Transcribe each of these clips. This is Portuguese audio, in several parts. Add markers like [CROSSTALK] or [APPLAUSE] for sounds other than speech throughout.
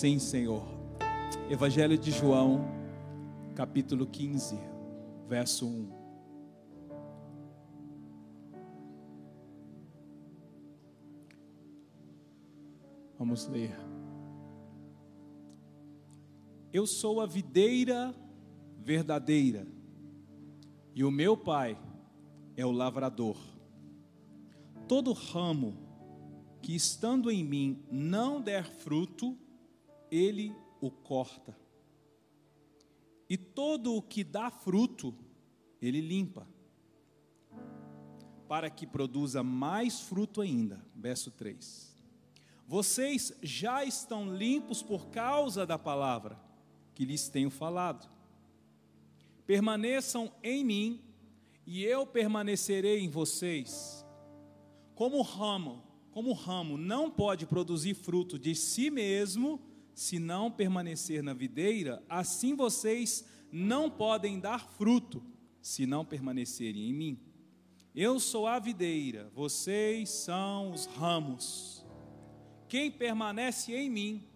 Sim, Senhor. Evangelho de João, capítulo 15, verso 1. Vamos ler. Eu sou a videira verdadeira, e o meu pai é o lavrador. Todo ramo que estando em mim não der fruto, ele o corta. E todo o que dá fruto, ele limpa, para que produza mais fruto ainda. Verso 3. Vocês já estão limpos por causa da palavra que lhes tenho falado. Permaneçam em mim, e eu permanecerei em vocês. Como o ramo, como ramo não pode produzir fruto de si mesmo, se não permanecer na videira, assim vocês não podem dar fruto, se não permanecerem em mim. Eu sou a videira, vocês são os ramos. Quem permanece em mim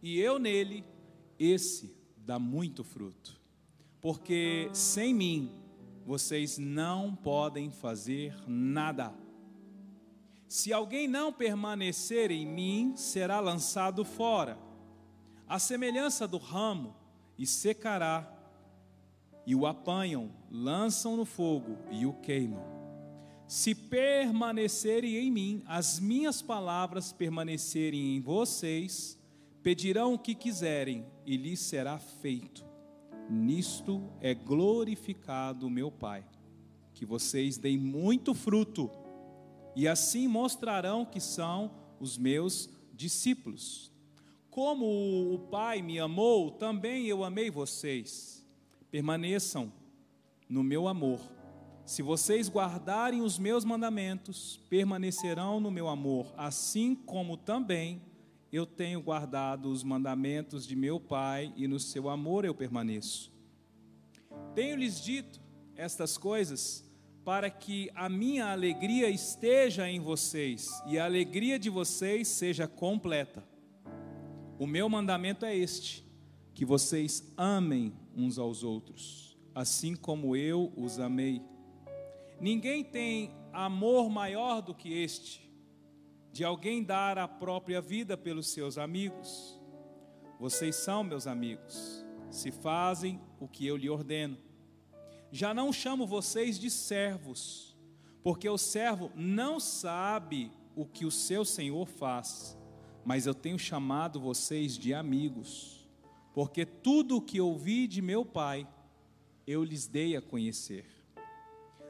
e eu nele, esse dá muito fruto. Porque sem mim vocês não podem fazer nada. Se alguém não permanecer em mim, será lançado fora a semelhança do ramo, e secará, e o apanham, lançam no fogo e o queimam. Se permanecerem em mim, as minhas palavras permanecerem em vocês, pedirão o que quiserem e lhes será feito. Nisto é glorificado meu Pai, que vocês deem muito fruto, e assim mostrarão que são os meus discípulos. Como o Pai me amou, também eu amei vocês. Permaneçam no meu amor. Se vocês guardarem os meus mandamentos, permanecerão no meu amor, assim como também eu tenho guardado os mandamentos de meu Pai e no seu amor eu permaneço. Tenho-lhes dito estas coisas para que a minha alegria esteja em vocês e a alegria de vocês seja completa. O meu mandamento é este: que vocês amem uns aos outros, assim como eu os amei. Ninguém tem amor maior do que este, de alguém dar a própria vida pelos seus amigos. Vocês são meus amigos, se fazem o que eu lhe ordeno. Já não chamo vocês de servos, porque o servo não sabe o que o seu senhor faz mas eu tenho chamado vocês de amigos, porque tudo o que ouvi de meu Pai, eu lhes dei a conhecer.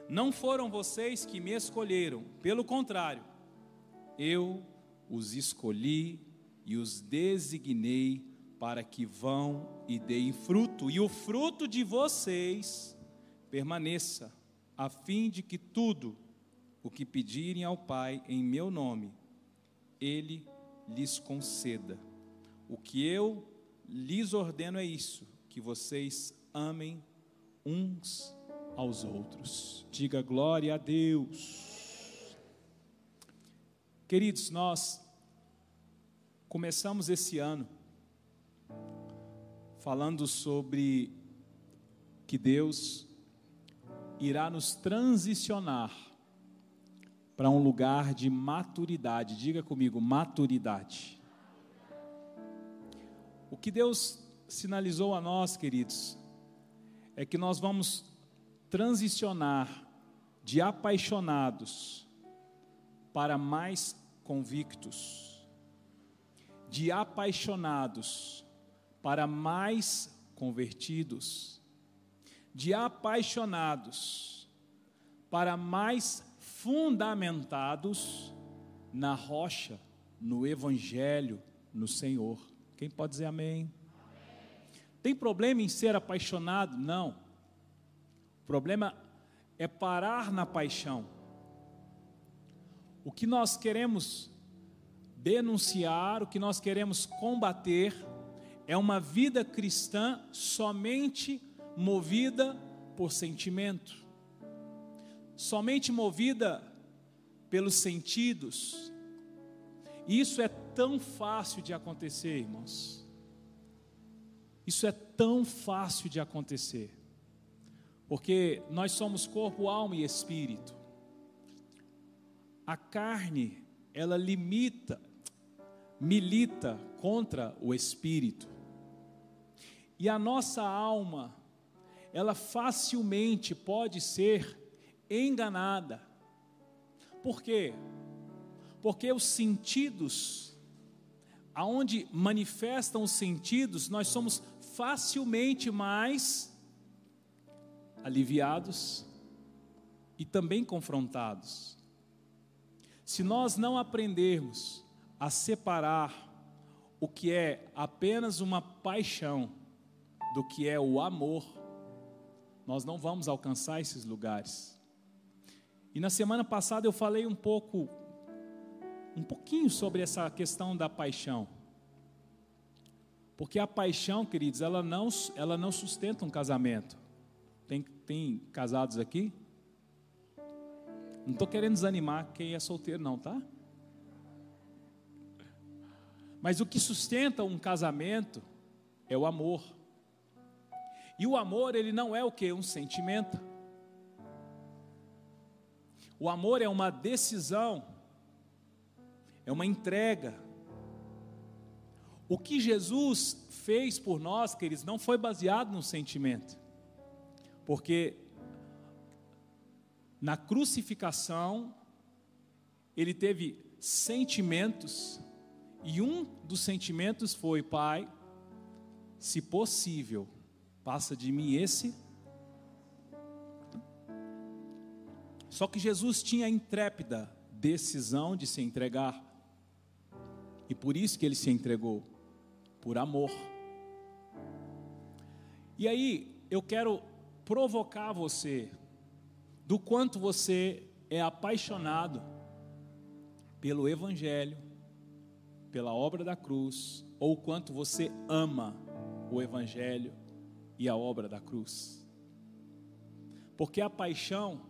Não foram vocês que me escolheram, pelo contrário, eu os escolhi e os designei para que vão e deem fruto, e o fruto de vocês permaneça, a fim de que tudo o que pedirem ao Pai em meu nome, Ele lhes conceda. O que eu lhes ordeno é isso: que vocês amem uns aos outros. Diga glória a Deus. Queridos, nós começamos esse ano falando sobre que Deus irá nos transicionar para um lugar de maturidade. Diga comigo, maturidade. O que Deus sinalizou a nós, queridos, é que nós vamos transicionar de apaixonados para mais convictos, de apaixonados para mais convertidos, de apaixonados para mais fundamentados na rocha, no Evangelho, no Senhor. Quem pode dizer amém? Tem problema em ser apaixonado? Não. O problema é parar na paixão. O que nós queremos denunciar, o que nós queremos combater, é uma vida cristã somente movida por sentimento somente movida pelos sentidos. Isso é tão fácil de acontecer, irmãos. Isso é tão fácil de acontecer. Porque nós somos corpo, alma e espírito. A carne, ela limita, milita contra o espírito. E a nossa alma, ela facilmente pode ser enganada. Por quê? Porque os sentidos, aonde manifestam os sentidos, nós somos facilmente mais aliviados e também confrontados. Se nós não aprendermos a separar o que é apenas uma paixão do que é o amor, nós não vamos alcançar esses lugares. E na semana passada eu falei um pouco, um pouquinho sobre essa questão da paixão. Porque a paixão, queridos, ela não, ela não sustenta um casamento. Tem, tem casados aqui? Não estou querendo desanimar quem é solteiro, não, tá? Mas o que sustenta um casamento é o amor. E o amor, ele não é o que? Um sentimento. O amor é uma decisão, é uma entrega. O que Jesus fez por nós, queridos, não foi baseado no sentimento. Porque na crucificação, ele teve sentimentos, e um dos sentimentos foi: Pai, se possível, passa de mim esse. Só que Jesus tinha a intrépida decisão de se entregar, e por isso que ele se entregou, por amor. E aí, eu quero provocar você do quanto você é apaixonado pelo Evangelho, pela obra da cruz, ou quanto você ama o Evangelho e a obra da cruz. Porque a paixão,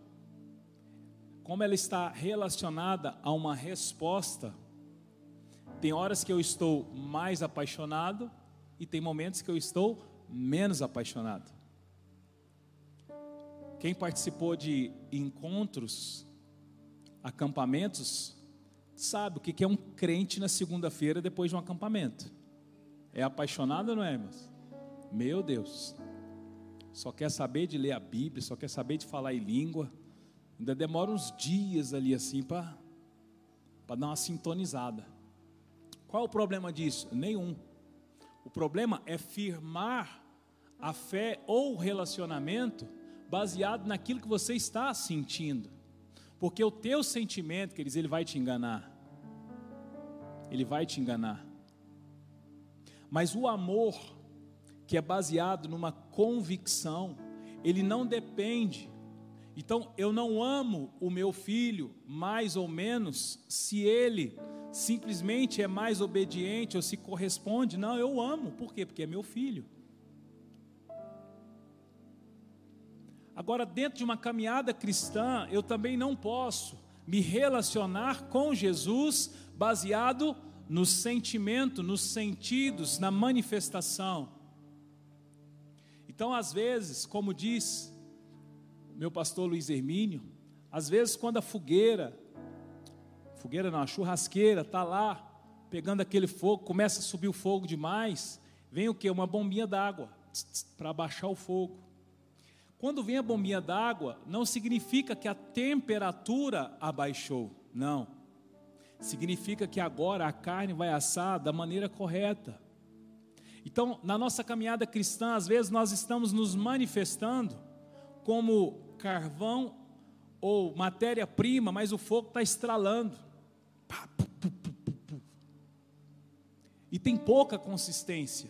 como ela está relacionada a uma resposta, tem horas que eu estou mais apaixonado e tem momentos que eu estou menos apaixonado. Quem participou de encontros, acampamentos, sabe o que é um crente na segunda-feira depois de um acampamento. É apaixonado ou não é, irmãos? Meu Deus. Só quer saber de ler a Bíblia, só quer saber de falar em língua. Ainda demora uns dias ali assim para dar uma sintonizada. Qual o problema disso? Nenhum. O problema é firmar a fé ou o relacionamento baseado naquilo que você está sentindo. Porque o teu sentimento, queridos, ele vai te enganar. Ele vai te enganar. Mas o amor, que é baseado numa convicção, ele não depende. Então, eu não amo o meu filho mais ou menos se ele simplesmente é mais obediente ou se corresponde. Não, eu amo. Por quê? Porque é meu filho. Agora, dentro de uma caminhada cristã, eu também não posso me relacionar com Jesus baseado no sentimento, nos sentidos, na manifestação. Então, às vezes, como diz meu pastor Luiz Hermínio, às vezes quando a fogueira, fogueira não, a churrasqueira está lá pegando aquele fogo, começa a subir o fogo demais, vem o que? Uma bombinha d'água para abaixar o fogo. Quando vem a bombinha d'água, não significa que a temperatura abaixou, não. Significa que agora a carne vai assar da maneira correta. Então, na nossa caminhada cristã, às vezes nós estamos nos manifestando como carvão ou matéria-prima, mas o fogo está estralando. E tem pouca consistência.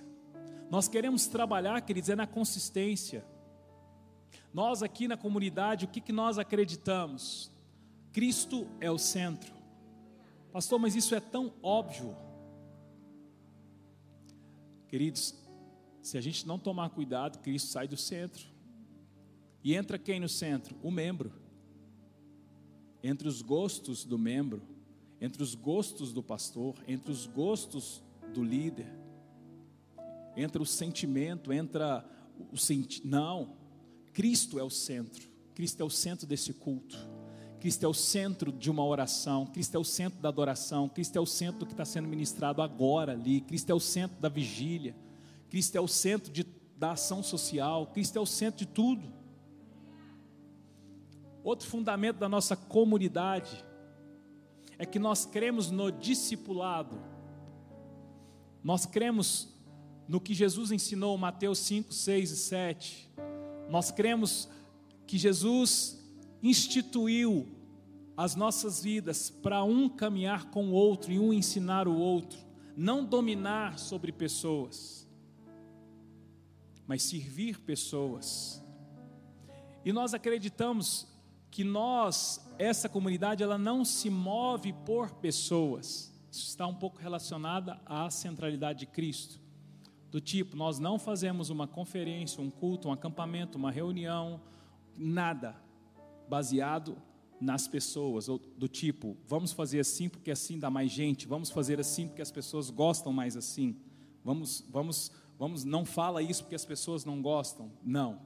Nós queremos trabalhar, queridos, é na consistência. Nós aqui na comunidade, o que, que nós acreditamos? Cristo é o centro. Pastor, mas isso é tão óbvio. Queridos, se a gente não tomar cuidado, Cristo sai do centro. E entra quem no centro? O membro. Entre os gostos do membro, entre os gostos do pastor, entre os gostos do líder. entra o sentimento, entra o senti não. Cristo é o centro. Cristo é o centro desse culto. Cristo é o centro de uma oração, Cristo é o centro da adoração, Cristo é o centro do que está sendo ministrado agora ali, Cristo é o centro da vigília, Cristo é o centro de, da ação social, Cristo é o centro de tudo. Outro fundamento da nossa comunidade é que nós cremos no discipulado, nós cremos no que Jesus ensinou, Mateus 5, 6 e 7, nós cremos que Jesus instituiu as nossas vidas para um caminhar com o outro e um ensinar o outro, não dominar sobre pessoas, mas servir pessoas. E nós acreditamos que nós, essa comunidade, ela não se move por pessoas. Isso está um pouco relacionada à centralidade de Cristo. Do tipo, nós não fazemos uma conferência, um culto, um acampamento, uma reunião, nada baseado nas pessoas, ou do tipo, vamos fazer assim porque assim dá mais gente, vamos fazer assim porque as pessoas gostam mais assim. Vamos, vamos, vamos, não fala isso porque as pessoas não gostam. Não.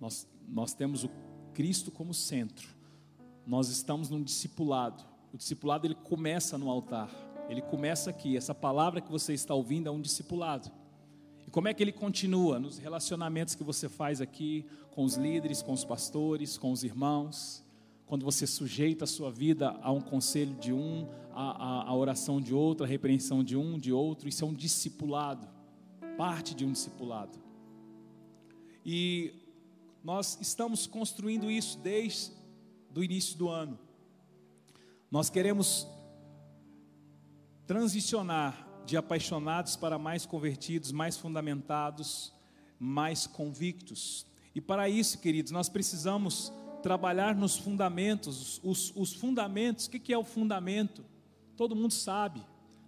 Nós, nós temos o Cristo como centro. Nós estamos num discipulado. O discipulado ele começa no altar. Ele começa aqui. Essa palavra que você está ouvindo é um discipulado. E como é que ele continua? Nos relacionamentos que você faz aqui com os líderes, com os pastores, com os irmãos, quando você sujeita a sua vida a um conselho de um, a, a, a oração de outro, a repreensão de um, de outro, isso é um discipulado, parte de um discipulado. E nós estamos construindo isso desde o início do ano. Nós queremos transicionar de apaixonados para mais convertidos, mais fundamentados, mais convictos. E para isso, queridos, nós precisamos trabalhar nos fundamentos. Os, os fundamentos, o que é o fundamento? Todo mundo sabe,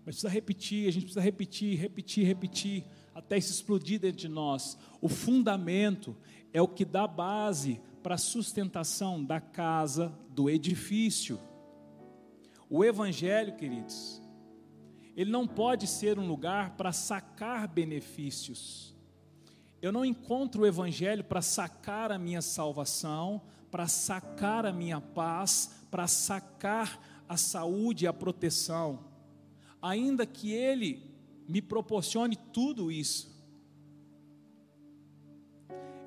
mas precisa repetir, a gente precisa repetir, repetir, repetir, até isso explodir dentro de nós. O fundamento é o que dá base para a sustentação da casa, do edifício. O Evangelho, queridos, ele não pode ser um lugar para sacar benefícios. Eu não encontro o Evangelho para sacar a minha salvação, para sacar a minha paz, para sacar a saúde e a proteção, ainda que Ele me proporcione tudo isso.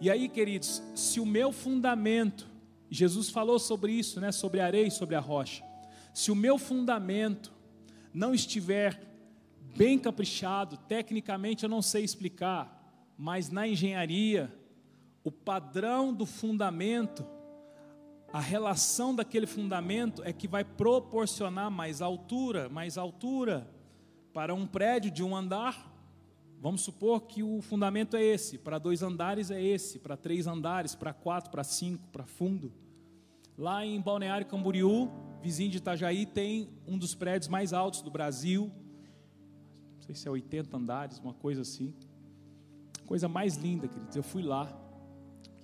E aí, queridos, se o meu fundamento, Jesus falou sobre isso, né, sobre a areia e sobre a rocha, se o meu fundamento não estiver bem caprichado, tecnicamente eu não sei explicar, mas na engenharia, o padrão do fundamento, a relação daquele fundamento é que vai proporcionar mais altura, mais altura para um prédio de um andar. Vamos supor que o fundamento é esse, para dois andares é esse, para três andares, para quatro, para cinco, para fundo. Lá em Balneário Camboriú, vizinho de Itajaí, tem um dos prédios mais altos do Brasil. Não sei se é 80 andares, uma coisa assim. Coisa mais linda, queridos. Eu fui lá,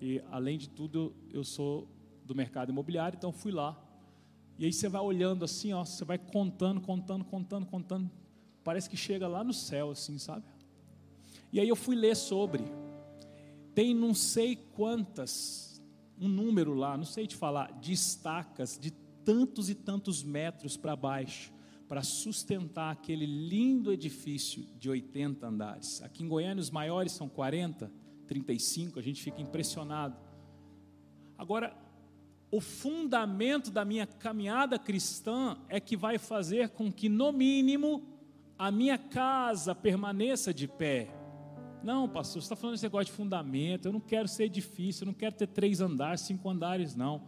e além de tudo, eu sou do mercado imobiliário, então fui lá. E aí você vai olhando assim, ó, você vai contando, contando, contando, contando. Parece que chega lá no céu, assim, sabe? E aí eu fui ler sobre. Tem não sei quantas um número lá, não sei te falar, de estacas de tantos e tantos metros para baixo, para sustentar aquele lindo edifício de 80 andares. Aqui em Goiânia os maiores são 40, 35, a gente fica impressionado. Agora, o fundamento da minha caminhada cristã é que vai fazer com que, no mínimo, a minha casa permaneça de pé. Não, pastor, você está falando esse negócio de fundamento. Eu não quero ser difícil, eu não quero ter três andares, cinco andares, não.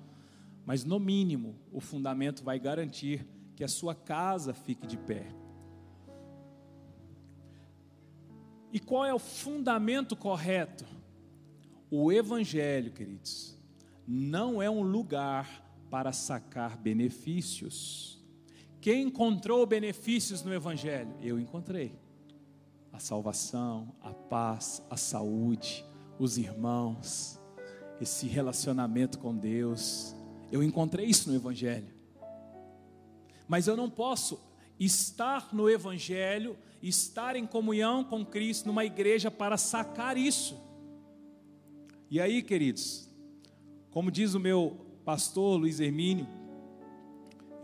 Mas no mínimo, o fundamento vai garantir que a sua casa fique de pé. E qual é o fundamento correto? O Evangelho, queridos, não é um lugar para sacar benefícios. Quem encontrou benefícios no Evangelho? Eu encontrei a salvação, a paz, a saúde, os irmãos, esse relacionamento com Deus. Eu encontrei isso no Evangelho. Mas eu não posso estar no Evangelho, estar em comunhão com Cristo numa igreja para sacar isso. E aí, queridos, como diz o meu pastor Luiz Hermínio,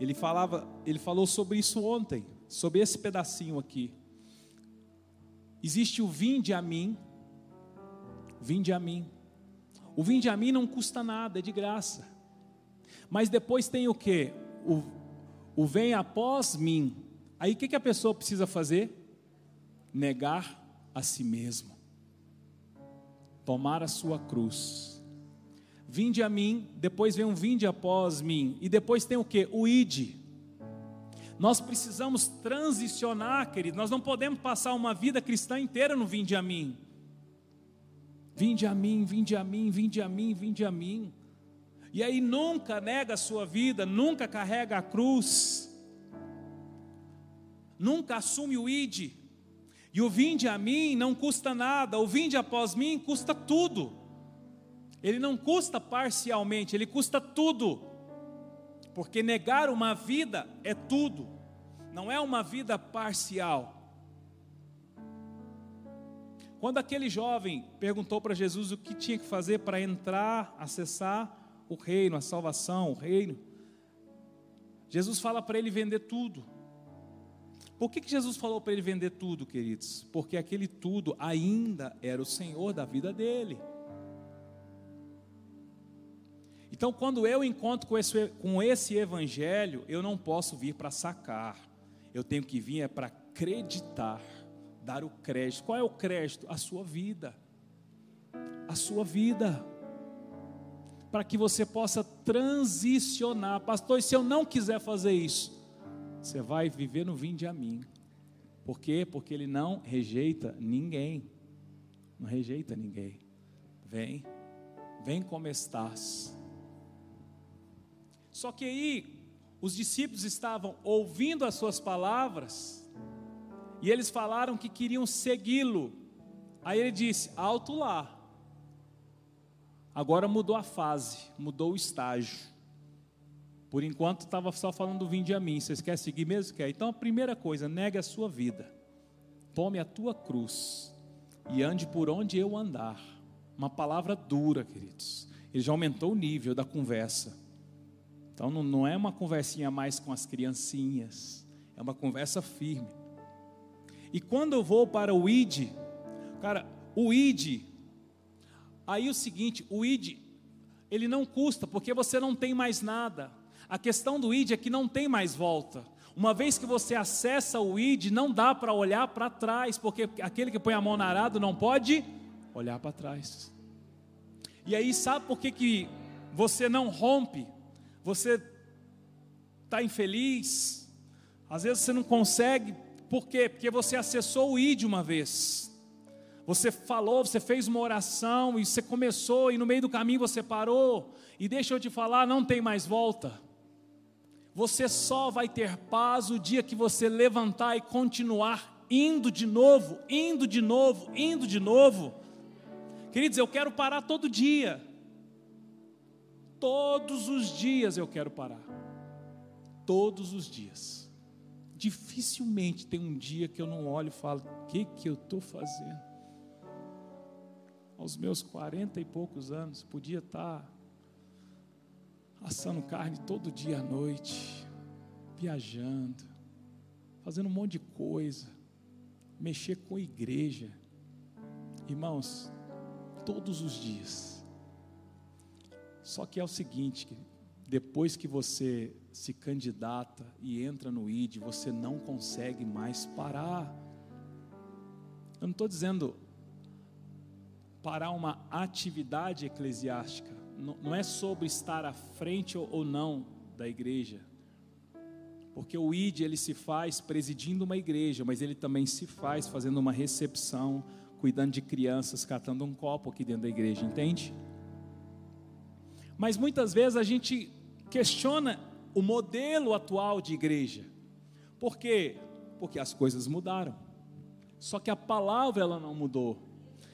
ele falava, ele falou sobre isso ontem, sobre esse pedacinho aqui. Existe o vinde a mim, vinde a mim. O vinde a mim não custa nada, é de graça. Mas depois tem o que? O, o vem após mim. Aí o que, que a pessoa precisa fazer? Negar a si mesmo, tomar a sua cruz. Vinde a mim, depois vem um vinde após mim, e depois tem o que? O ide. Nós precisamos transicionar, querido. Nós não podemos passar uma vida cristã inteira no vinde a mim. Vinde a mim, vinde a mim, vinde a mim, vinde a mim. E aí nunca nega a sua vida, nunca carrega a cruz. Nunca assume o ide. E o vinde a mim não custa nada, o vinde após mim custa tudo. Ele não custa parcialmente, ele custa tudo porque negar uma vida é tudo, não é uma vida parcial. Quando aquele jovem perguntou para Jesus o que tinha que fazer para entrar, acessar o reino, a salvação, o reino, Jesus fala para ele vender tudo. Por que, que Jesus falou para ele vender tudo, queridos? Porque aquele tudo ainda era o Senhor da vida dele. Então, quando eu encontro com esse, com esse evangelho, eu não posso vir para sacar, eu tenho que vir é para acreditar, dar o crédito. Qual é o crédito? A sua vida. A sua vida. Para que você possa transicionar. Pastor, e se eu não quiser fazer isso? Você vai viver no vinde a mim. Por quê? Porque ele não rejeita ninguém. Não rejeita ninguém. Vem, vem como estás. Só que aí os discípulos estavam ouvindo as suas palavras e eles falaram que queriam segui-lo. Aí ele disse: Alto lá. Agora mudou a fase, mudou o estágio. Por enquanto estava só falando do vinde a mim. Vocês querem seguir mesmo? Quer? Então a primeira coisa, negue a sua vida. Tome a tua cruz e ande por onde eu andar. Uma palavra dura, queridos. Ele já aumentou o nível da conversa. Então não, não é uma conversinha mais com as criancinhas, é uma conversa firme. E quando eu vou para o ID, cara, o ID, aí o seguinte, o ID, ele não custa, porque você não tem mais nada. A questão do ID é que não tem mais volta. Uma vez que você acessa o ID, não dá para olhar para trás, porque aquele que põe a mão na arado não pode olhar para trás. E aí, sabe por que, que você não rompe? Você está infeliz, às vezes você não consegue, por quê? Porque você acessou o ID uma vez. Você falou, você fez uma oração e você começou e no meio do caminho você parou. E deixa eu te falar, não tem mais volta. Você só vai ter paz o dia que você levantar e continuar indo de novo, indo de novo, indo de novo. Queridos, eu quero parar todo dia. Todos os dias eu quero parar. Todos os dias. Dificilmente tem um dia que eu não olho e falo: o que, que eu estou fazendo? Aos meus quarenta e poucos anos, podia estar tá assando carne todo dia à noite, viajando, fazendo um monte de coisa, mexer com igreja. Irmãos, todos os dias só que é o seguinte, depois que você se candidata e entra no ID, você não consegue mais parar. Eu não estou dizendo parar uma atividade eclesiástica, não, é sobre estar à frente ou não da igreja, porque o ID ele se faz presidindo uma igreja, mas ele também se faz fazendo uma recepção, cuidando de crianças, catando um copo aqui dentro da igreja, entende? Mas muitas vezes a gente questiona o modelo atual de igreja. Por quê? Porque as coisas mudaram. Só que a palavra ela não mudou.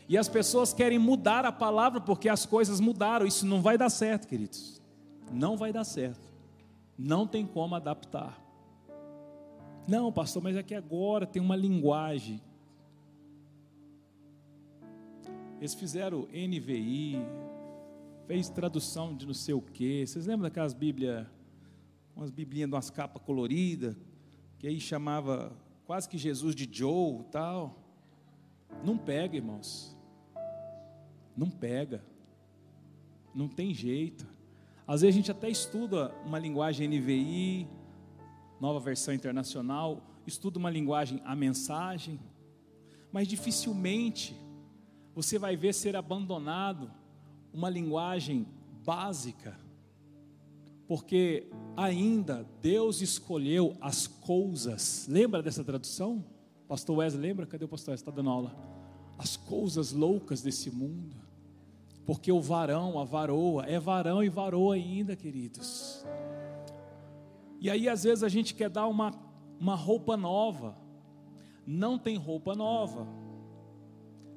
E as pessoas querem mudar a palavra porque as coisas mudaram. Isso não vai dar certo, queridos. Não vai dar certo. Não tem como adaptar. Não, pastor, mas é que agora tem uma linguagem. Eles fizeram NVI, fez tradução de não sei o quê. Vocês lembram daquelas Bíblias, umas biblinhas de umas capas coloridas, que aí chamava quase que Jesus de Joe tal. Não pega, irmãos. Não pega. Não tem jeito. Às vezes a gente até estuda uma linguagem NVI, nova versão internacional, estuda uma linguagem a mensagem, mas dificilmente você vai ver ser abandonado uma linguagem básica, porque ainda Deus escolheu as coisas. Lembra dessa tradução? Pastor Wesley, lembra? Cadê o pastor Wesley? Está dando aula. As coisas loucas desse mundo. Porque o varão, a varoa, é varão e varoa ainda, queridos. E aí, às vezes, a gente quer dar uma, uma roupa nova. Não tem roupa nova.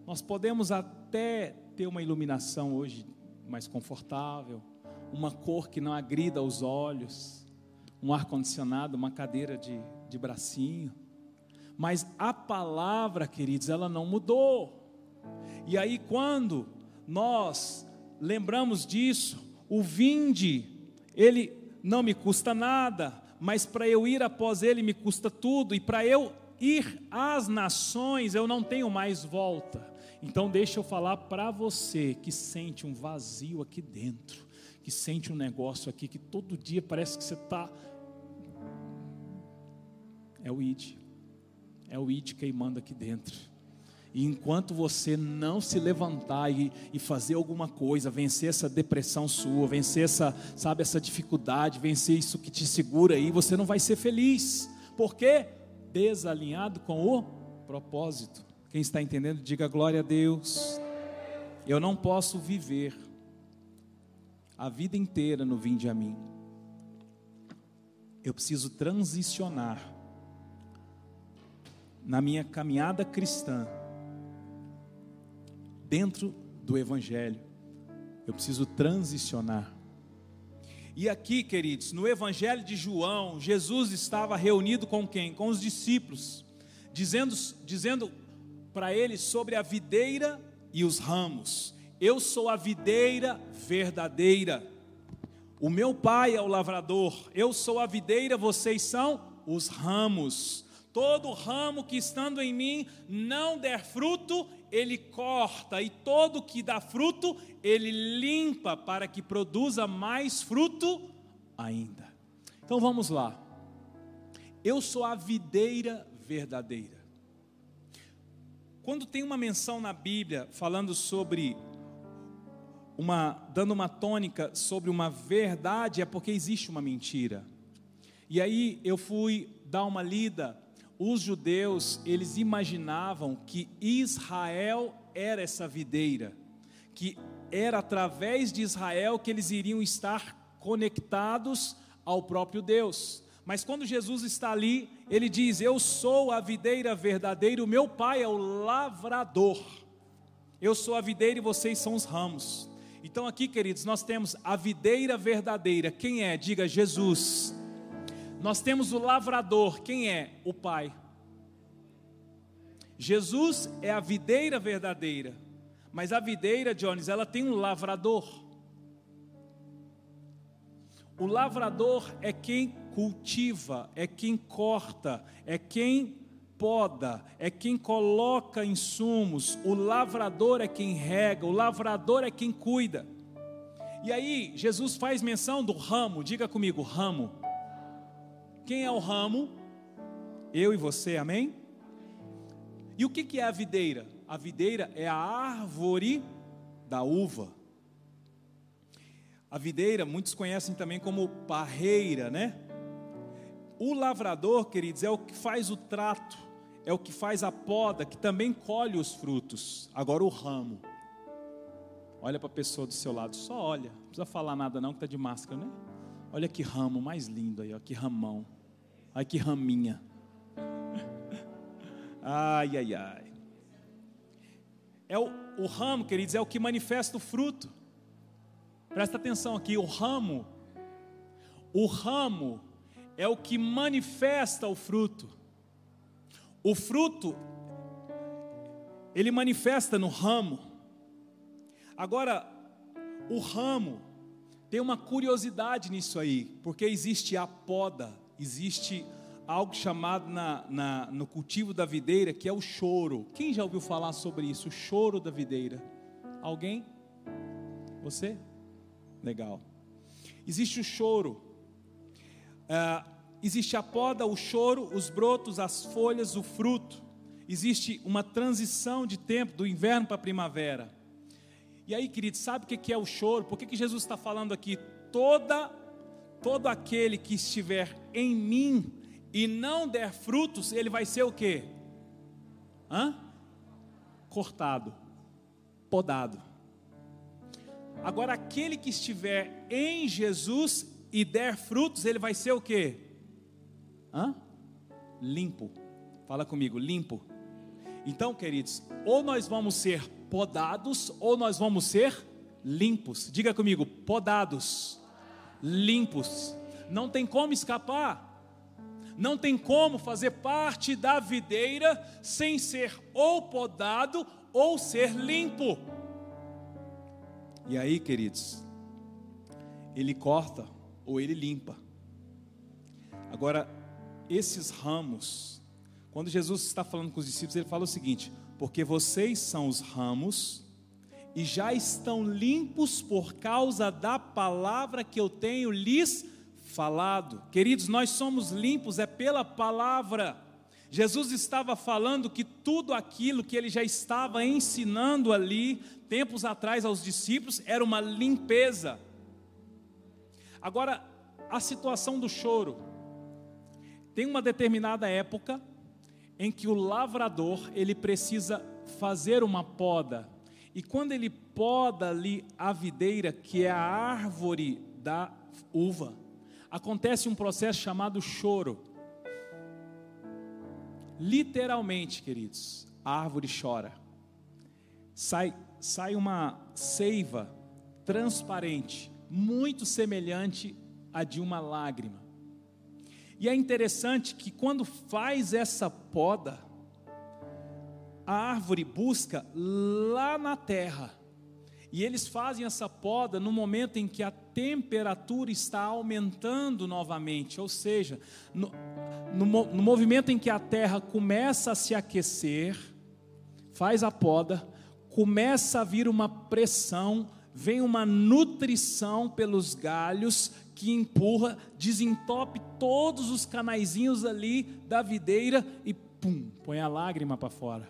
Nós podemos até ter uma iluminação hoje mais confortável, uma cor que não agrida os olhos, um ar-condicionado, uma cadeira de, de bracinho. Mas a palavra, queridos, ela não mudou. E aí, quando nós lembramos disso, o vinde, ele não me custa nada, mas para eu ir após ele me custa tudo, e para eu ir às nações eu não tenho mais volta. Então, deixa eu falar para você que sente um vazio aqui dentro, que sente um negócio aqui que todo dia parece que você está. É o ID, é o ID queimando aqui dentro. E enquanto você não se levantar e, e, fazer alguma coisa, vencer essa depressão sua, vencer essa, sabe, essa dificuldade, vencer isso que te segura aí, você não vai ser feliz. Por quê? Desalinhado com o propósito. Quem está entendendo, diga glória a Deus. Eu não posso viver a vida inteira no vinde a mim. Eu preciso transicionar na minha caminhada cristã dentro do Evangelho. Eu preciso transicionar. E aqui, queridos, no Evangelho de João, Jesus estava reunido com quem? Com os discípulos, dizendo, dizendo para eles sobre a videira e os ramos. Eu sou a videira verdadeira. O meu pai é o lavrador. Eu sou a videira, vocês são os ramos. Todo ramo que estando em mim não der fruto, ele corta, e todo que dá fruto, ele limpa para que produza mais fruto ainda. Então vamos lá. Eu sou a videira verdadeira. Quando tem uma menção na Bíblia falando sobre uma dando uma tônica sobre uma verdade é porque existe uma mentira. E aí eu fui dar uma lida os judeus, eles imaginavam que Israel era essa videira, que era através de Israel que eles iriam estar conectados ao próprio Deus. Mas quando Jesus está ali, ele diz: Eu sou a videira verdadeira, o meu pai é o lavrador. Eu sou a videira e vocês são os ramos. Então, aqui, queridos, nós temos a videira verdadeira. Quem é? Diga Jesus. Nós temos o lavrador, quem é? O Pai. Jesus é a videira verdadeira, mas a videira, Jones, ela tem um lavrador. O lavrador é quem cultiva, é quem corta, é quem poda, é quem coloca insumos, o lavrador é quem rega, o lavrador é quem cuida. E aí, Jesus faz menção do ramo, diga comigo, ramo. Quem é o ramo? Eu e você, amém? E o que é a videira? A videira é a árvore da uva. A videira, muitos conhecem também como parreira, né? O lavrador, queridos, é o que faz o trato, é o que faz a poda, que também colhe os frutos. Agora o ramo. Olha para a pessoa do seu lado, só olha, não precisa falar nada não, que está de máscara, né? Olha que ramo mais lindo aí, ó, que ramão. Ai que raminha. [LAUGHS] Ai, ai, ai. É o, o ramo, queridos, é o que manifesta o fruto. Presta atenção aqui, o ramo, o ramo é o que manifesta o fruto. O fruto, ele manifesta no ramo. Agora, o ramo tem uma curiosidade nisso aí, porque existe a poda, existe algo chamado na, na, no cultivo da videira, que é o choro. Quem já ouviu falar sobre isso? O choro da videira. Alguém? Você? Legal. Existe o choro. Uh, existe a poda, o choro, os brotos, as folhas, o fruto. Existe uma transição de tempo do inverno para a primavera. E aí, querido, sabe o que é o choro? Por que, Jesus está falando aqui? Toda, todo aquele que estiver em mim e não der frutos, ele vai ser o quê? Hã? Cortado, podado. Agora, aquele que estiver em Jesus e der frutos, ele vai ser o quê? Hã? Limpo. Fala comigo, limpo. Então, queridos, ou nós vamos ser podados, ou nós vamos ser limpos. Diga comigo, podados, limpos. Não tem como escapar não tem como fazer parte da videira sem ser ou podado ou ser limpo. E aí, queridos, ele corta ou ele limpa. Agora, esses ramos, quando Jesus está falando com os discípulos, ele fala o seguinte: porque vocês são os ramos e já estão limpos por causa da palavra que eu tenho lhes falado. Queridos, nós somos limpos é pela palavra. Jesus estava falando que tudo aquilo que ele já estava ensinando ali, tempos atrás aos discípulos, era uma limpeza. Agora, a situação do choro. Tem uma determinada época em que o lavrador, ele precisa fazer uma poda. E quando ele poda ali a videira, que é a árvore da uva, acontece um processo chamado choro. Literalmente, queridos, a árvore chora. Sai, sai uma seiva transparente, muito semelhante à de uma lágrima. E é interessante que quando faz essa poda, a árvore busca lá na terra e eles fazem essa poda no momento em que a temperatura está aumentando novamente, ou seja, no, no, no, movimento em que a terra começa a se aquecer, faz a poda, começa a vir uma pressão, vem uma nutrição pelos galhos que empurra, desentope todos os canaizinhos ali da videira e pum, põe a lágrima para fora.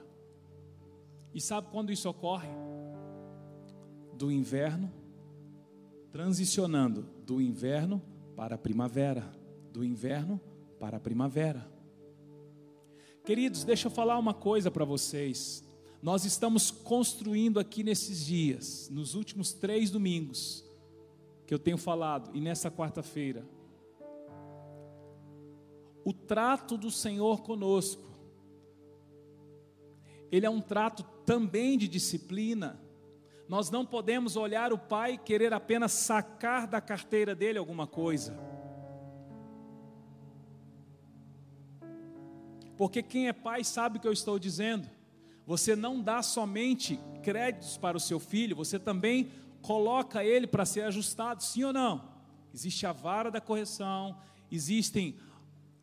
E sabe quando isso ocorre? do inverno, transicionando do inverno para a primavera, do inverno para a primavera. Queridos, deixa eu falar uma coisa para vocês. Nós estamos construindo aqui nesses dias, nos últimos três domingos, que eu tenho falado, e nessa quarta-feira, o trato do Senhor conosco, ele é um trato também de disciplina, nós não podemos olhar o pai e querer apenas sacar da carteira dele alguma coisa. Porque quem é pai sabe o que eu estou dizendo. Você não dá somente créditos para o seu filho, você também coloca ele para ser ajustado, sim ou não? Existe a vara da correção, existem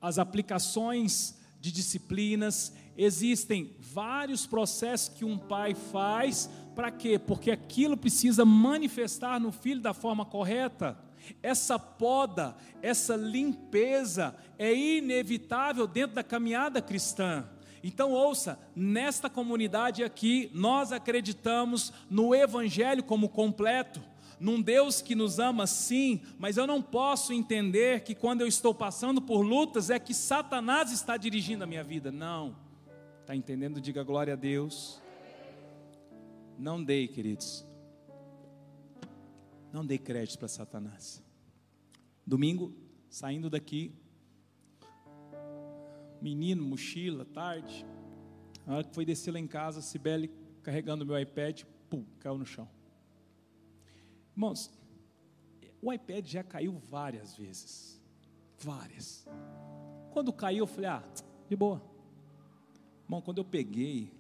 as aplicações de disciplinas, existem vários processos que um pai faz para quê? Porque aquilo precisa manifestar no filho da forma correta. Essa poda, essa limpeza é inevitável dentro da caminhada cristã. Então, ouça, nesta comunidade aqui, nós acreditamos no Evangelho como completo, num Deus que nos ama sim, mas eu não posso entender que quando eu estou passando por lutas é que Satanás está dirigindo a minha vida. Não, está entendendo? Diga glória a Deus. Não dei, queridos. Não dei crédito para Satanás. Domingo, saindo daqui, menino, mochila, tarde. Na hora que foi descer lá em casa, Sibeli carregando meu iPad, pum, caiu no chão. Irmãos, o iPad já caiu várias vezes. Várias. Quando caiu, eu falei, ah, de boa. Irmão, quando eu peguei,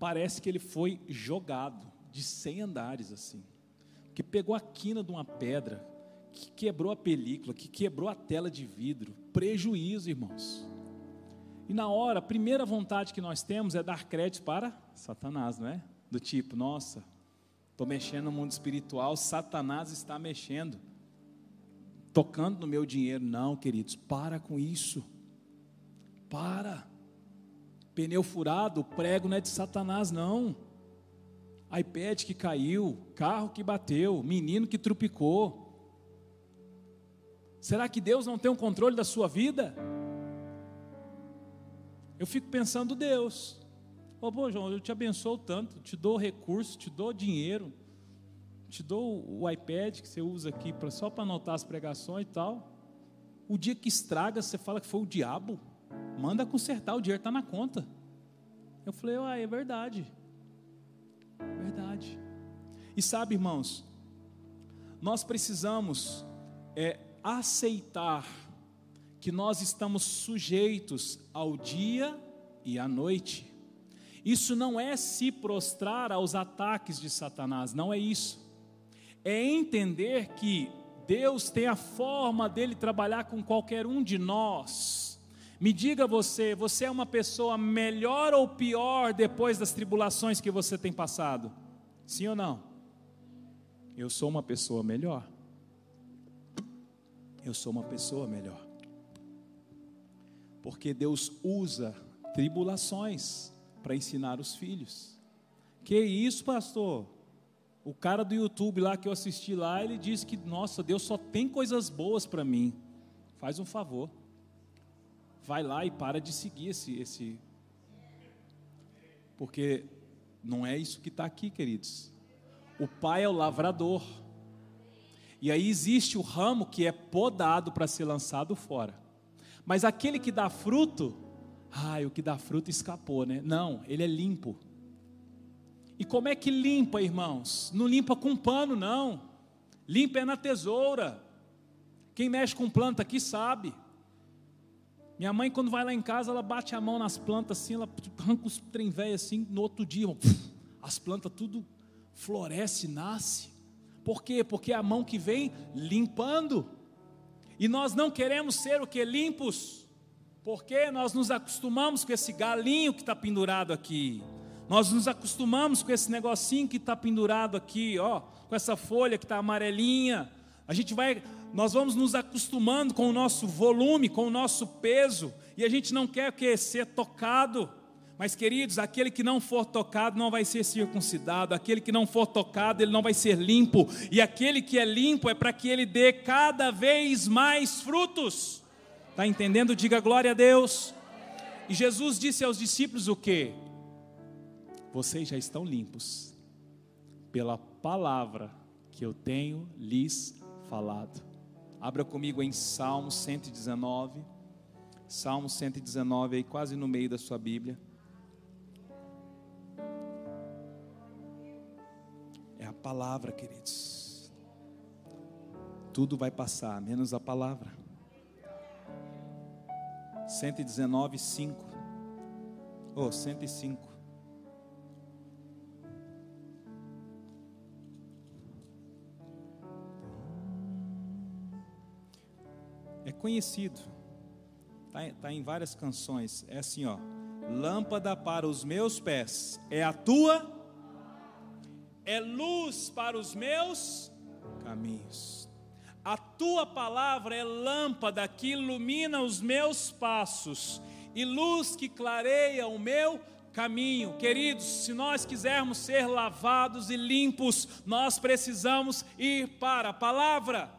parece que ele foi jogado de 100 andares assim. Que pegou a quina de uma pedra, que quebrou a película, que quebrou a tela de vidro. Prejuízo, irmãos. E na hora, a primeira vontade que nós temos é dar crédito para Satanás, não é? Do tipo, nossa, estou mexendo no mundo espiritual, Satanás está mexendo, tocando no meu dinheiro. Não, queridos, para com isso. Para. Pneu furado, prego não é de Satanás, não. iPad que caiu, carro que bateu, menino que trupicou. Será que Deus não tem o um controle da sua vida? Eu fico pensando, Deus, oh, pô, João, eu te abençoo tanto, te dou recurso, te dou dinheiro, te dou o iPad que você usa aqui pra, só para anotar as pregações e tal. O dia que estraga, você fala que foi o diabo. Manda consertar, o dinheiro está na conta. Eu falei, ah, é verdade. Verdade. E sabe, irmãos, nós precisamos é, aceitar que nós estamos sujeitos ao dia e à noite. Isso não é se prostrar aos ataques de Satanás, não é isso. É entender que Deus tem a forma dele trabalhar com qualquer um de nós. Me diga você, você é uma pessoa melhor ou pior depois das tribulações que você tem passado? Sim ou não? Eu sou uma pessoa melhor. Eu sou uma pessoa melhor porque Deus usa tribulações para ensinar os filhos. Que isso, pastor? O cara do YouTube lá que eu assisti lá, ele disse que, nossa, Deus só tem coisas boas para mim. Faz um favor. Vai lá e para de seguir esse. esse... Porque não é isso que está aqui, queridos. O pai é o lavrador. E aí existe o ramo que é podado para ser lançado fora. Mas aquele que dá fruto, ai, o que dá fruto escapou, né? Não, ele é limpo. E como é que limpa, irmãos? Não limpa com pano, não. Limpa é na tesoura. Quem mexe com planta aqui sabe. Minha mãe, quando vai lá em casa, ela bate a mão nas plantas assim, ela arranca os trem velho assim, no outro dia, as plantas tudo floresce, nasce. Por quê? Porque é a mão que vem limpando. E nós não queremos ser o que? Limpos, porque nós nos acostumamos com esse galinho que está pendurado aqui. Nós nos acostumamos com esse negocinho que está pendurado aqui, ó, com essa folha que está amarelinha. A gente vai, nós vamos nos acostumando com o nosso volume, com o nosso peso, e a gente não quer que ser tocado. Mas, queridos, aquele que não for tocado não vai ser circuncidado, aquele que não for tocado, ele não vai ser limpo, e aquele que é limpo é para que ele dê cada vez mais frutos. Está entendendo? Diga glória a Deus. E Jesus disse aos discípulos o que? Vocês já estão limpos, pela palavra que eu tenho lhes falado. Abra comigo em Salmo 119. Salmo 119, aí quase no meio da sua Bíblia. Palavra, queridos. Tudo vai passar, menos a palavra. 119, 5. Oh, 105. É conhecido, está tá em várias canções. É assim, ó. Lâmpada para os meus pés é a tua é luz para os meus caminhos. A tua palavra é lâmpada que ilumina os meus passos e luz que clareia o meu caminho. Queridos, se nós quisermos ser lavados e limpos, nós precisamos ir para a palavra.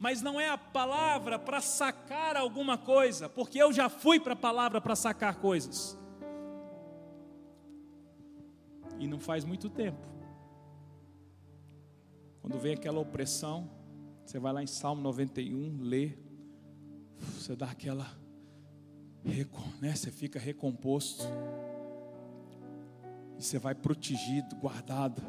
Mas não é a palavra para sacar alguma coisa, porque eu já fui para a palavra para sacar coisas. E não faz muito tempo. Quando vem aquela opressão, você vai lá em Salmo 91, lê, você dá aquela, né? Você fica recomposto. E você vai protegido, guardado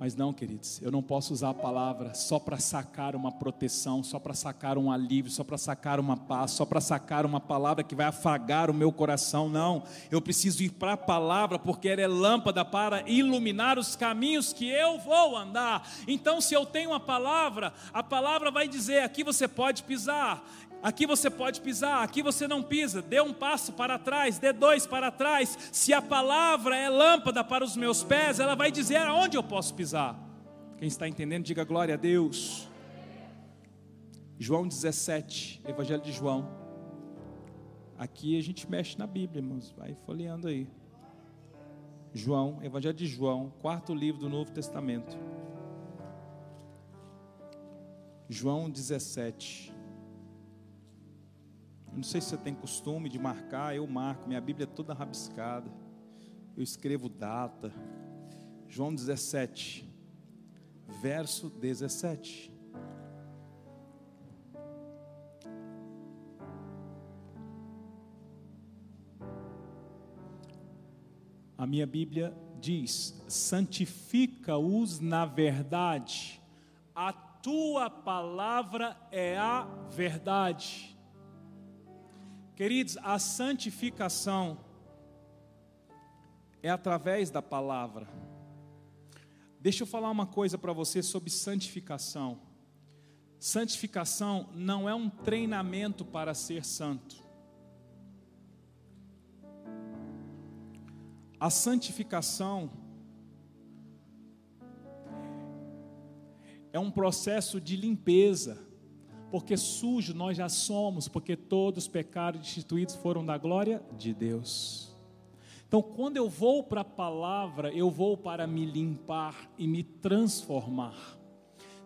Mas não, queridos, eu não posso usar a palavra só para sacar uma proteção, só para sacar um alívio, só para sacar uma paz, só para sacar uma palavra que vai afagar o meu coração. Não, eu preciso ir para a palavra porque ela é lâmpada para iluminar os caminhos que eu vou andar. Então, se eu tenho a palavra, a palavra vai dizer: aqui você pode pisar, Aqui você pode pisar, aqui você não pisa. Dê um passo para trás, dê dois para trás. Se a palavra é lâmpada para os meus pés, ela vai dizer aonde eu posso pisar. Quem está entendendo, diga glória a Deus. João 17, Evangelho de João. Aqui a gente mexe na Bíblia, irmãos. Vai folheando aí. João, Evangelho de João, quarto livro do Novo Testamento. João 17. Não sei se você tem costume de marcar, eu marco, minha Bíblia é toda rabiscada. Eu escrevo data. João 17, verso 17. A minha Bíblia diz: santifica-os na verdade, a tua palavra é a verdade. Queridos, a santificação é através da palavra. Deixa eu falar uma coisa para você sobre santificação. Santificação não é um treinamento para ser santo. A santificação é um processo de limpeza porque sujo nós já somos, porque todos os pecados instituídos foram da glória de Deus. Então, quando eu vou para a palavra, eu vou para me limpar e me transformar.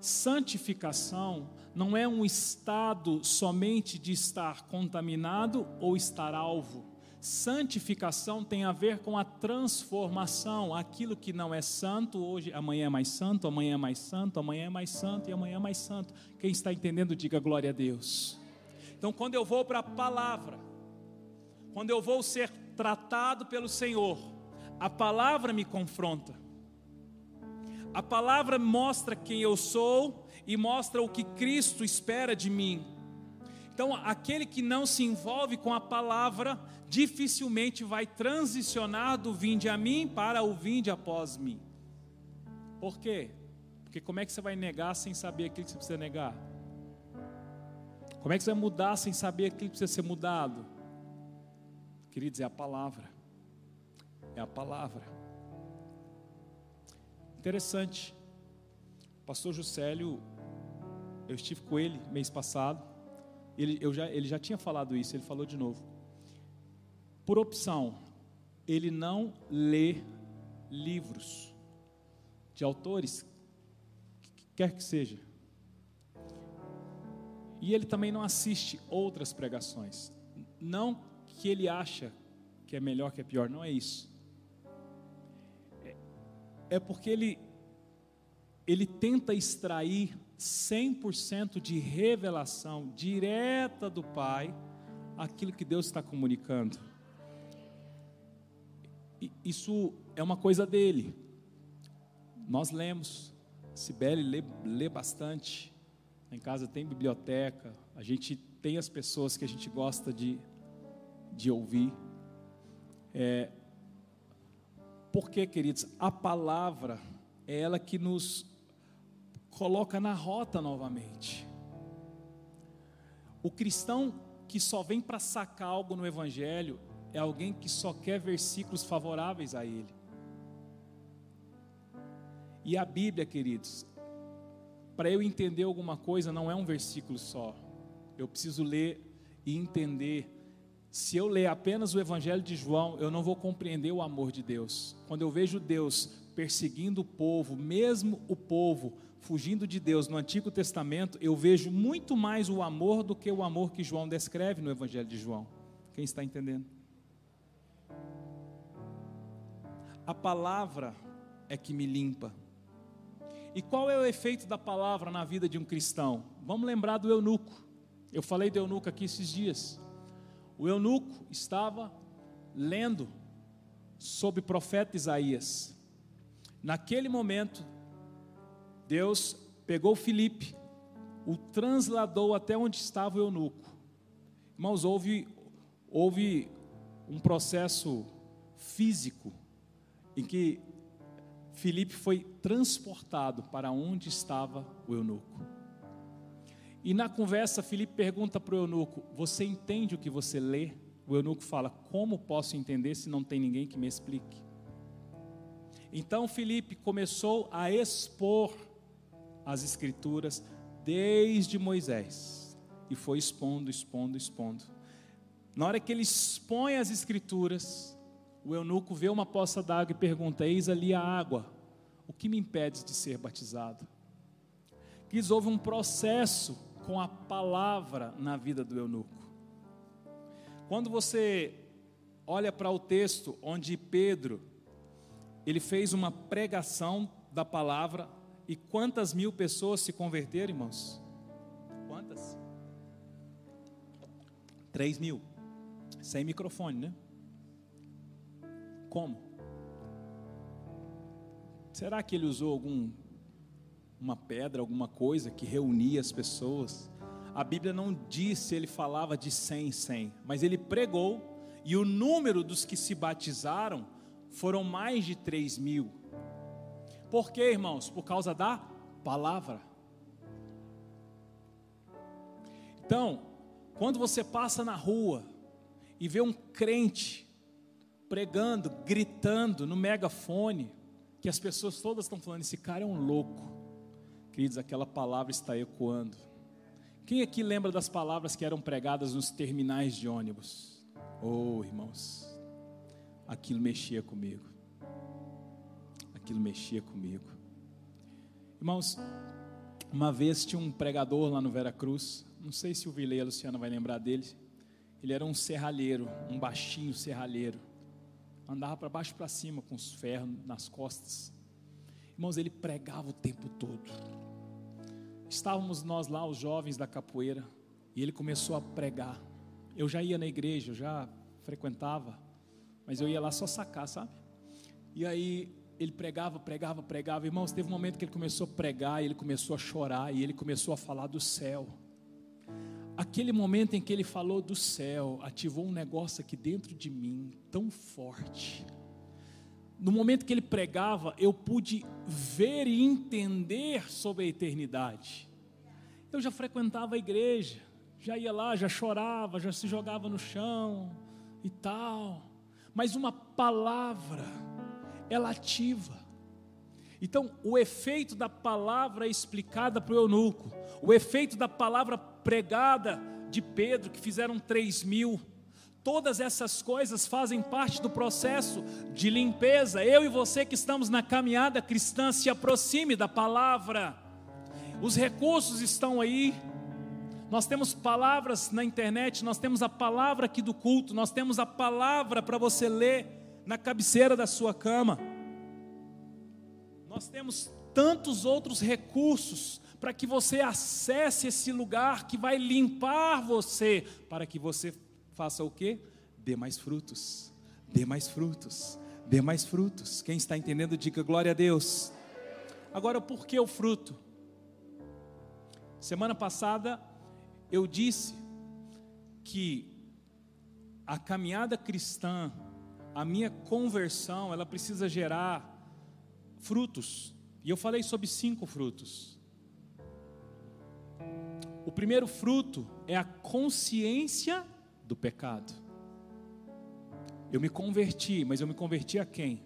Santificação não é um estado somente de estar contaminado ou estar alvo. Santificação tem a ver com a transformação. Aquilo que não é santo, hoje, amanhã é mais santo, amanhã é mais santo, amanhã é mais santo e amanhã é mais santo. Quem está entendendo, diga glória a Deus. Então, quando eu vou para a palavra, quando eu vou ser tratado pelo Senhor, a palavra me confronta. A palavra mostra quem eu sou e mostra o que Cristo espera de mim. Então, aquele que não se envolve com a palavra, dificilmente vai transicionar do vinde a mim para o vinde após mim. Por quê? Porque como é que você vai negar sem saber aquilo que você precisa negar? Como é que você vai mudar sem saber aquilo que precisa ser mudado? Queridos, é a palavra. É a palavra. Interessante. Pastor Juscelio, eu estive com ele mês passado. Ele, eu já, ele já tinha falado isso, ele falou de novo. Por opção, ele não lê livros de autores, quer que seja. E ele também não assiste outras pregações. Não que ele acha que é melhor, que é pior, não é isso. É, é porque ele, ele tenta extrair 100% de revelação direta do Pai aquilo que Deus está comunicando. Isso é uma coisa dele. Nós lemos, Sibeli lê, lê bastante. Em casa tem biblioteca, a gente tem as pessoas que a gente gosta de, de ouvir. É, porque, queridos, a palavra é ela que nos coloca na rota novamente. O cristão que só vem para sacar algo no Evangelho é alguém que só quer versículos favoráveis a ele. E a Bíblia, queridos, para eu entender alguma coisa, não é um versículo só. Eu preciso ler e entender. Se eu ler apenas o Evangelho de João, eu não vou compreender o amor de Deus. Quando eu vejo Deus perseguindo o povo, mesmo o povo fugindo de Deus no Antigo Testamento, eu vejo muito mais o amor do que o amor que João descreve no Evangelho de João. Quem está entendendo? A palavra é que me limpa. E qual é o efeito da palavra na vida de um cristão? Vamos lembrar do eunuco. Eu falei do eunuco aqui esses dias. O eunuco estava lendo sobre o profeta Isaías. Naquele momento, Deus pegou Filipe, o transladou até onde estava o eunuco. Irmãos, houve, houve um processo físico em que Filipe foi transportado para onde estava o eunuco. E na conversa, Filipe pergunta para o eunuco: Você entende o que você lê? O eunuco fala: Como posso entender se não tem ninguém que me explique? Então Filipe começou a expor as Escrituras desde Moisés e foi expondo, expondo, expondo. Na hora que ele expõe as Escrituras, o eunuco vê uma poça d'água e pergunta: Eis ali a água, o que me impede de ser batizado? Quis houve um processo com a palavra na vida do eunuco. Quando você olha para o texto onde Pedro ele fez uma pregação da palavra e quantas mil pessoas se converteram, irmãos? Quantas? Três mil. Sem microfone, né? Como? Será que ele usou algum uma pedra, alguma coisa que reunia as pessoas? A Bíblia não diz se ele falava de cem em cem, mas ele pregou e o número dos que se batizaram foram mais de três mil. Por quê, irmãos? Por causa da palavra. Então, quando você passa na rua e vê um crente pregando, gritando no megafone, que as pessoas todas estão falando: esse cara é um louco. Queridos, aquela palavra está ecoando. Quem aqui lembra das palavras que eram pregadas nos terminais de ônibus? Oh, irmãos, aquilo mexia comigo. Aquilo mexia comigo. Irmãos, uma vez tinha um pregador lá no Vera Cruz, não sei se o Vilei e a Luciana vai lembrar dele. Ele era um serralheiro, um baixinho serralheiro andava para baixo e para cima com os ferros nas costas. Irmãos, ele pregava o tempo todo. Estávamos nós lá, os jovens da capoeira, e ele começou a pregar. Eu já ia na igreja, eu já frequentava, mas eu ia lá só sacar, sabe? E aí ele pregava, pregava, pregava. Irmãos, teve um momento que ele começou a pregar, e ele começou a chorar, e ele começou a falar do céu. Aquele momento em que ele falou do céu, ativou um negócio aqui dentro de mim tão forte. No momento que ele pregava, eu pude ver e entender sobre a eternidade. Eu já frequentava a igreja, já ia lá, já chorava, já se jogava no chão e tal. Mas uma palavra, ela ativa. Então, o efeito da palavra explicada para o eunuco, o efeito da palavra pregada de Pedro, que fizeram três mil, todas essas coisas fazem parte do processo de limpeza. Eu e você que estamos na caminhada cristã, se aproxime da palavra. Os recursos estão aí. Nós temos palavras na internet, nós temos a palavra aqui do culto, nós temos a palavra para você ler na cabeceira da sua cama. Nós temos tantos outros recursos para que você acesse esse lugar que vai limpar você, para que você faça o quê? Dê mais frutos, dê mais frutos, dê mais frutos. Quem está entendendo, diga glória a Deus. Agora, por que o fruto? Semana passada eu disse que a caminhada cristã, a minha conversão, ela precisa gerar frutos. E eu falei sobre cinco frutos. O primeiro fruto é a consciência do pecado. Eu me converti, mas eu me converti a quem?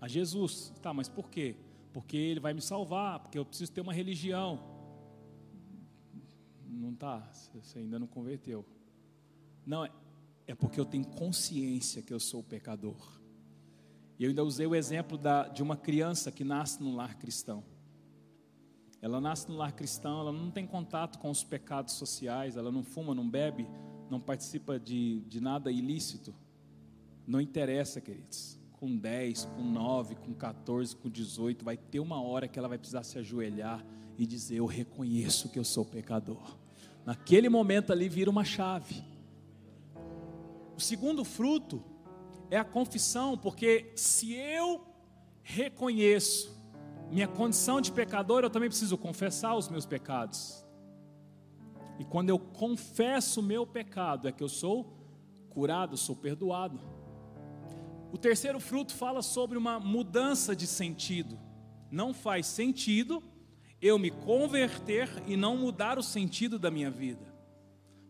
A Jesus. Tá, mas por quê? Porque ele vai me salvar, porque eu preciso ter uma religião. Não tá, você ainda não converteu. Não, é, porque eu tenho consciência que eu sou pecador. E eu ainda usei o exemplo da, de uma criança que nasce num lar cristão. Ela nasce no lar cristão, ela não tem contato com os pecados sociais, ela não fuma, não bebe, não participa de, de nada ilícito. Não interessa, queridos. Com 10, com 9, com 14, com 18, vai ter uma hora que ela vai precisar se ajoelhar e dizer: Eu reconheço que eu sou pecador. Naquele momento ali vira uma chave. O segundo fruto é a confissão, porque se eu reconheço minha condição de pecador, eu também preciso confessar os meus pecados. E quando eu confesso o meu pecado, é que eu sou curado, sou perdoado. O terceiro fruto fala sobre uma mudança de sentido. Não faz sentido eu me converter e não mudar o sentido da minha vida.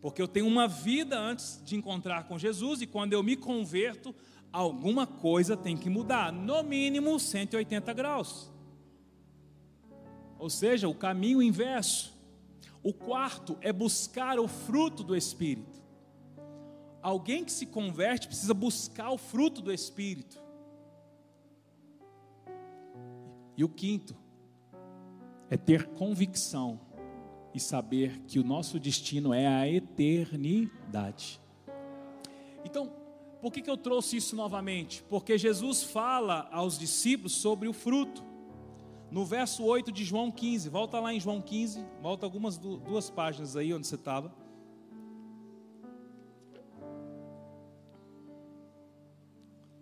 Porque eu tenho uma vida antes de encontrar com Jesus e quando eu me converto, alguma coisa tem que mudar, no mínimo 180 graus. Ou seja, o caminho inverso. O quarto é buscar o fruto do Espírito. Alguém que se converte precisa buscar o fruto do Espírito. E o quinto é ter convicção e saber que o nosso destino é a eternidade. Então, por que, que eu trouxe isso novamente? Porque Jesus fala aos discípulos sobre o fruto. No verso 8 de João 15, volta lá em João 15, volta algumas duas páginas aí onde você estava.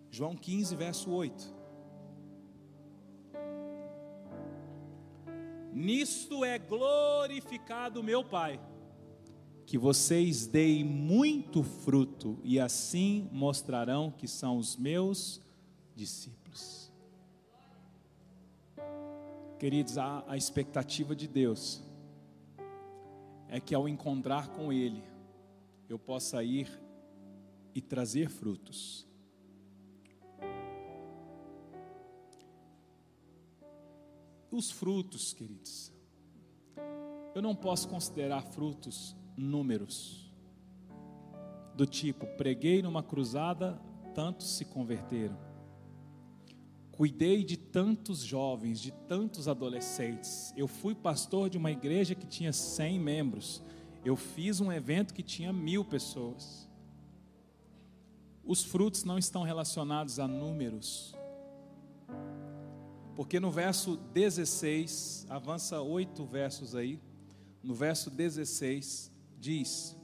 João 15, verso 8. Nisto é glorificado meu Pai, que vocês deem muito fruto e assim mostrarão que são os meus discípulos. Queridos, a, a expectativa de Deus é que ao encontrar com Ele, eu possa ir e trazer frutos. Os frutos, queridos. Eu não posso considerar frutos números. Do tipo, preguei numa cruzada, tantos se converteram. Cuidei de tantos jovens, de tantos adolescentes. Eu fui pastor de uma igreja que tinha 100 membros. Eu fiz um evento que tinha mil pessoas. Os frutos não estão relacionados a números, porque no verso 16, avança oito versos aí, no verso 16, diz: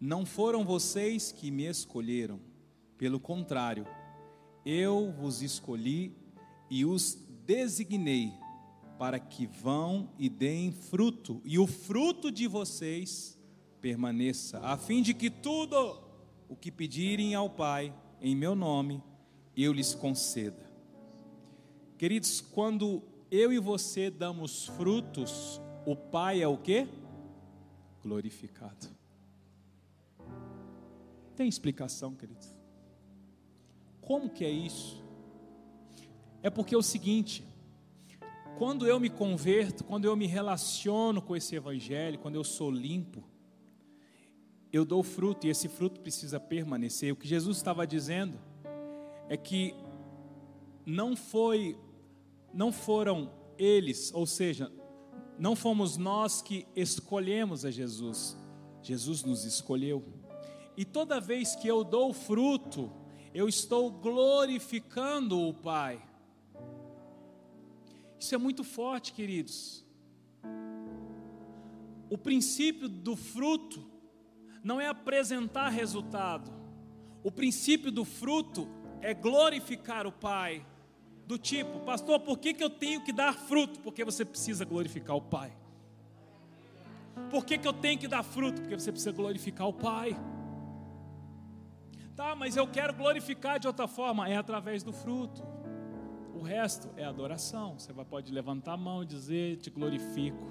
Não foram vocês que me escolheram, pelo contrário, eu vos escolhi e os designei para que vão e deem fruto, e o fruto de vocês permaneça, a fim de que tudo o que pedirem ao Pai em meu nome, eu lhes conceda. Queridos, quando eu e você damos frutos, o Pai é o que? Glorificado. Tem explicação, queridos? Como que é isso? É porque é o seguinte, quando eu me converto, quando eu me relaciono com esse evangelho, quando eu sou limpo, eu dou fruto e esse fruto precisa permanecer. O que Jesus estava dizendo é que não foi não foram eles, ou seja, não fomos nós que escolhemos a Jesus. Jesus nos escolheu. E toda vez que eu dou fruto, eu estou glorificando o Pai. Isso é muito forte, queridos. O princípio do fruto não é apresentar resultado. O princípio do fruto é glorificar o Pai. Do tipo, pastor, por que, que eu tenho que dar fruto? Porque você precisa glorificar o Pai. Por que, que eu tenho que dar fruto? Porque você precisa glorificar o Pai. Tá, mas eu quero glorificar de outra forma, é através do fruto. O resto é adoração. Você pode levantar a mão e dizer: Te glorifico.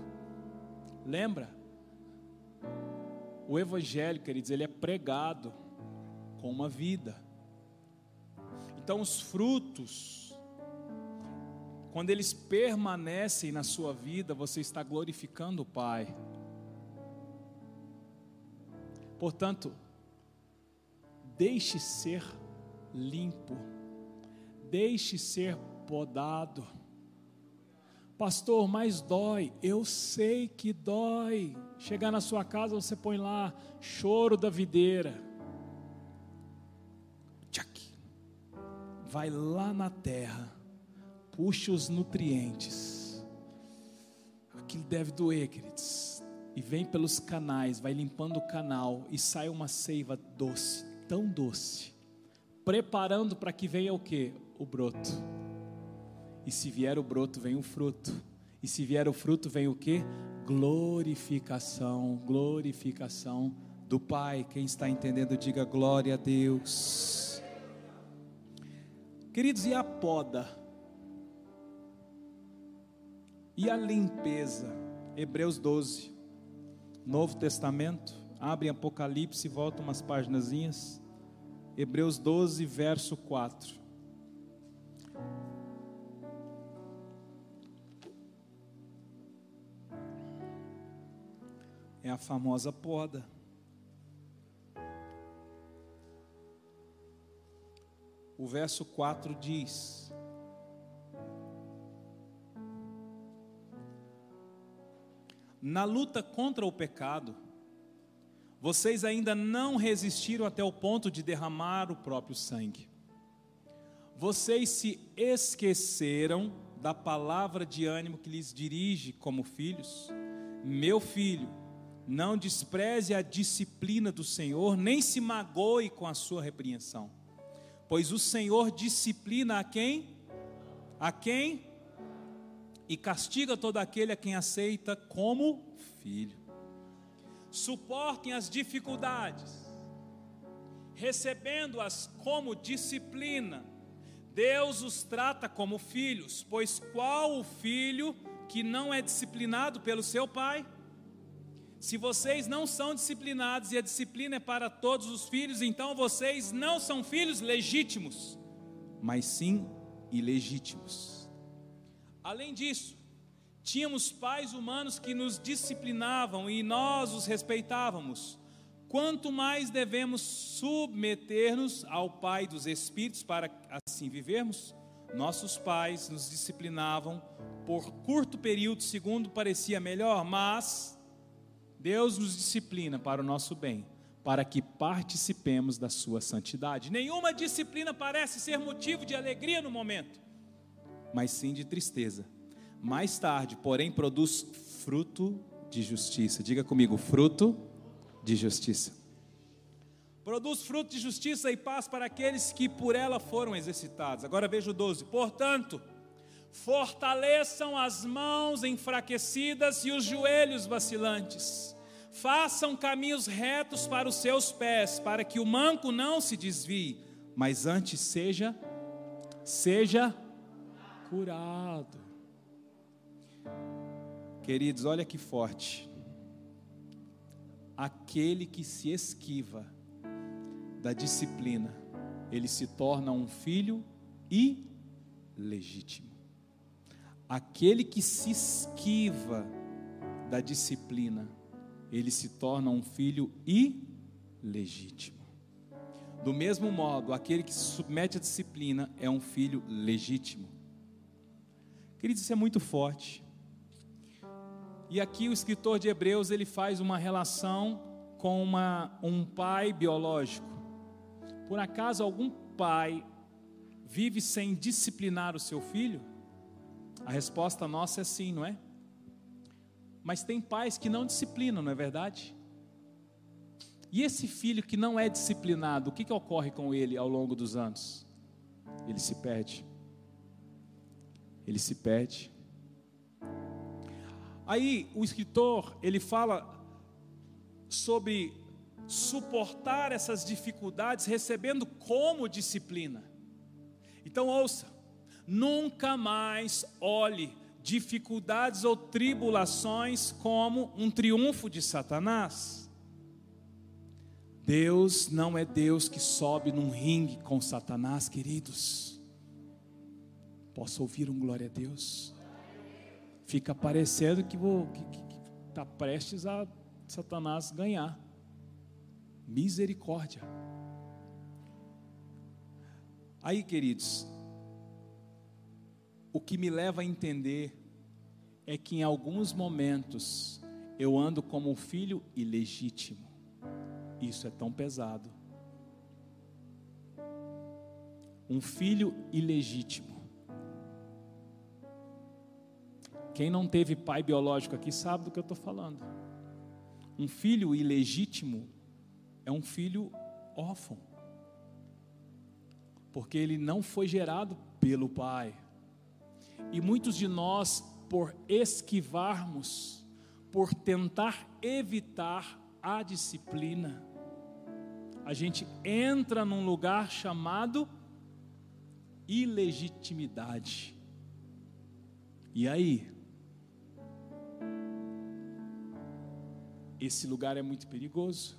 Lembra? O Evangelho, queridos, ele é pregado com uma vida. Então, os frutos, quando eles permanecem na sua vida, você está glorificando o Pai. Portanto, deixe ser limpo, deixe ser podado. Pastor, mas dói. Eu sei que dói. Chegar na sua casa, você põe lá choro da videira. Tchac. Vai lá na terra. Puxa os nutrientes. Aquilo deve doer, queridos. E vem pelos canais, vai limpando o canal e sai uma seiva doce, tão doce, preparando para que venha o que? O broto. E se vier o broto, vem o fruto. E se vier o fruto, vem o que? Glorificação, glorificação do Pai. Quem está entendendo, diga glória a Deus. Queridos, e a poda? E a limpeza? Hebreus 12, Novo Testamento. Abre Apocalipse, volta umas páginas. Hebreus 12, verso 4. É a famosa poda. O verso 4 diz: Na luta contra o pecado, vocês ainda não resistiram até o ponto de derramar o próprio sangue. Vocês se esqueceram da palavra de ânimo que lhes dirige como filhos. Meu filho, não despreze a disciplina do Senhor, nem se magoe com a sua repreensão. Pois o Senhor disciplina a quem? A quem? e castiga todo aquele a quem aceita como filho. Suportem as dificuldades, recebendo-as como disciplina. Deus os trata como filhos, pois qual o filho que não é disciplinado pelo seu pai? Se vocês não são disciplinados e a disciplina é para todos os filhos, então vocês não são filhos legítimos, mas sim ilegítimos. Além disso, tínhamos pais humanos que nos disciplinavam e nós os respeitávamos. Quanto mais devemos submeter-nos ao Pai dos Espíritos para assim vivermos? Nossos pais nos disciplinavam por curto período, segundo parecia melhor, mas Deus nos disciplina para o nosso bem, para que participemos da sua santidade. Nenhuma disciplina parece ser motivo de alegria no momento mas sim de tristeza. Mais tarde, porém, produz fruto de justiça. Diga comigo, fruto de justiça. Produz fruto de justiça e paz para aqueles que por ela foram exercitados. Agora veja o 12. Portanto, fortaleçam as mãos enfraquecidas e os joelhos vacilantes. Façam caminhos retos para os seus pés, para que o manco não se desvie, mas antes seja seja curado. Queridos, olha que forte. Aquele que se esquiva da disciplina, ele se torna um filho ilegítimo. Aquele que se esquiva da disciplina, ele se torna um filho ilegítimo. Do mesmo modo, aquele que se submete à disciplina é um filho legítimo. Queridos, isso é muito forte. E aqui o escritor de Hebreus ele faz uma relação com uma, um pai biológico. Por acaso algum pai vive sem disciplinar o seu filho? A resposta nossa é sim, não é? Mas tem pais que não disciplinam, não é verdade? E esse filho que não é disciplinado, o que, que ocorre com ele ao longo dos anos? Ele se perde ele se perde. Aí o escritor, ele fala sobre suportar essas dificuldades recebendo como disciplina. Então ouça, nunca mais olhe dificuldades ou tribulações como um triunfo de Satanás. Deus não é Deus que sobe num ringue com Satanás, queridos. Posso ouvir um glória a Deus? Fica parecendo que está prestes a Satanás ganhar. Misericórdia. Aí, queridos, o que me leva a entender é que em alguns momentos eu ando como um filho ilegítimo. Isso é tão pesado. Um filho ilegítimo. Quem não teve pai biológico aqui sabe do que eu estou falando. Um filho ilegítimo é um filho órfão. porque ele não foi gerado pelo Pai. E muitos de nós, por esquivarmos, por tentar evitar a disciplina, a gente entra num lugar chamado ilegitimidade. E aí? Esse lugar é muito perigoso.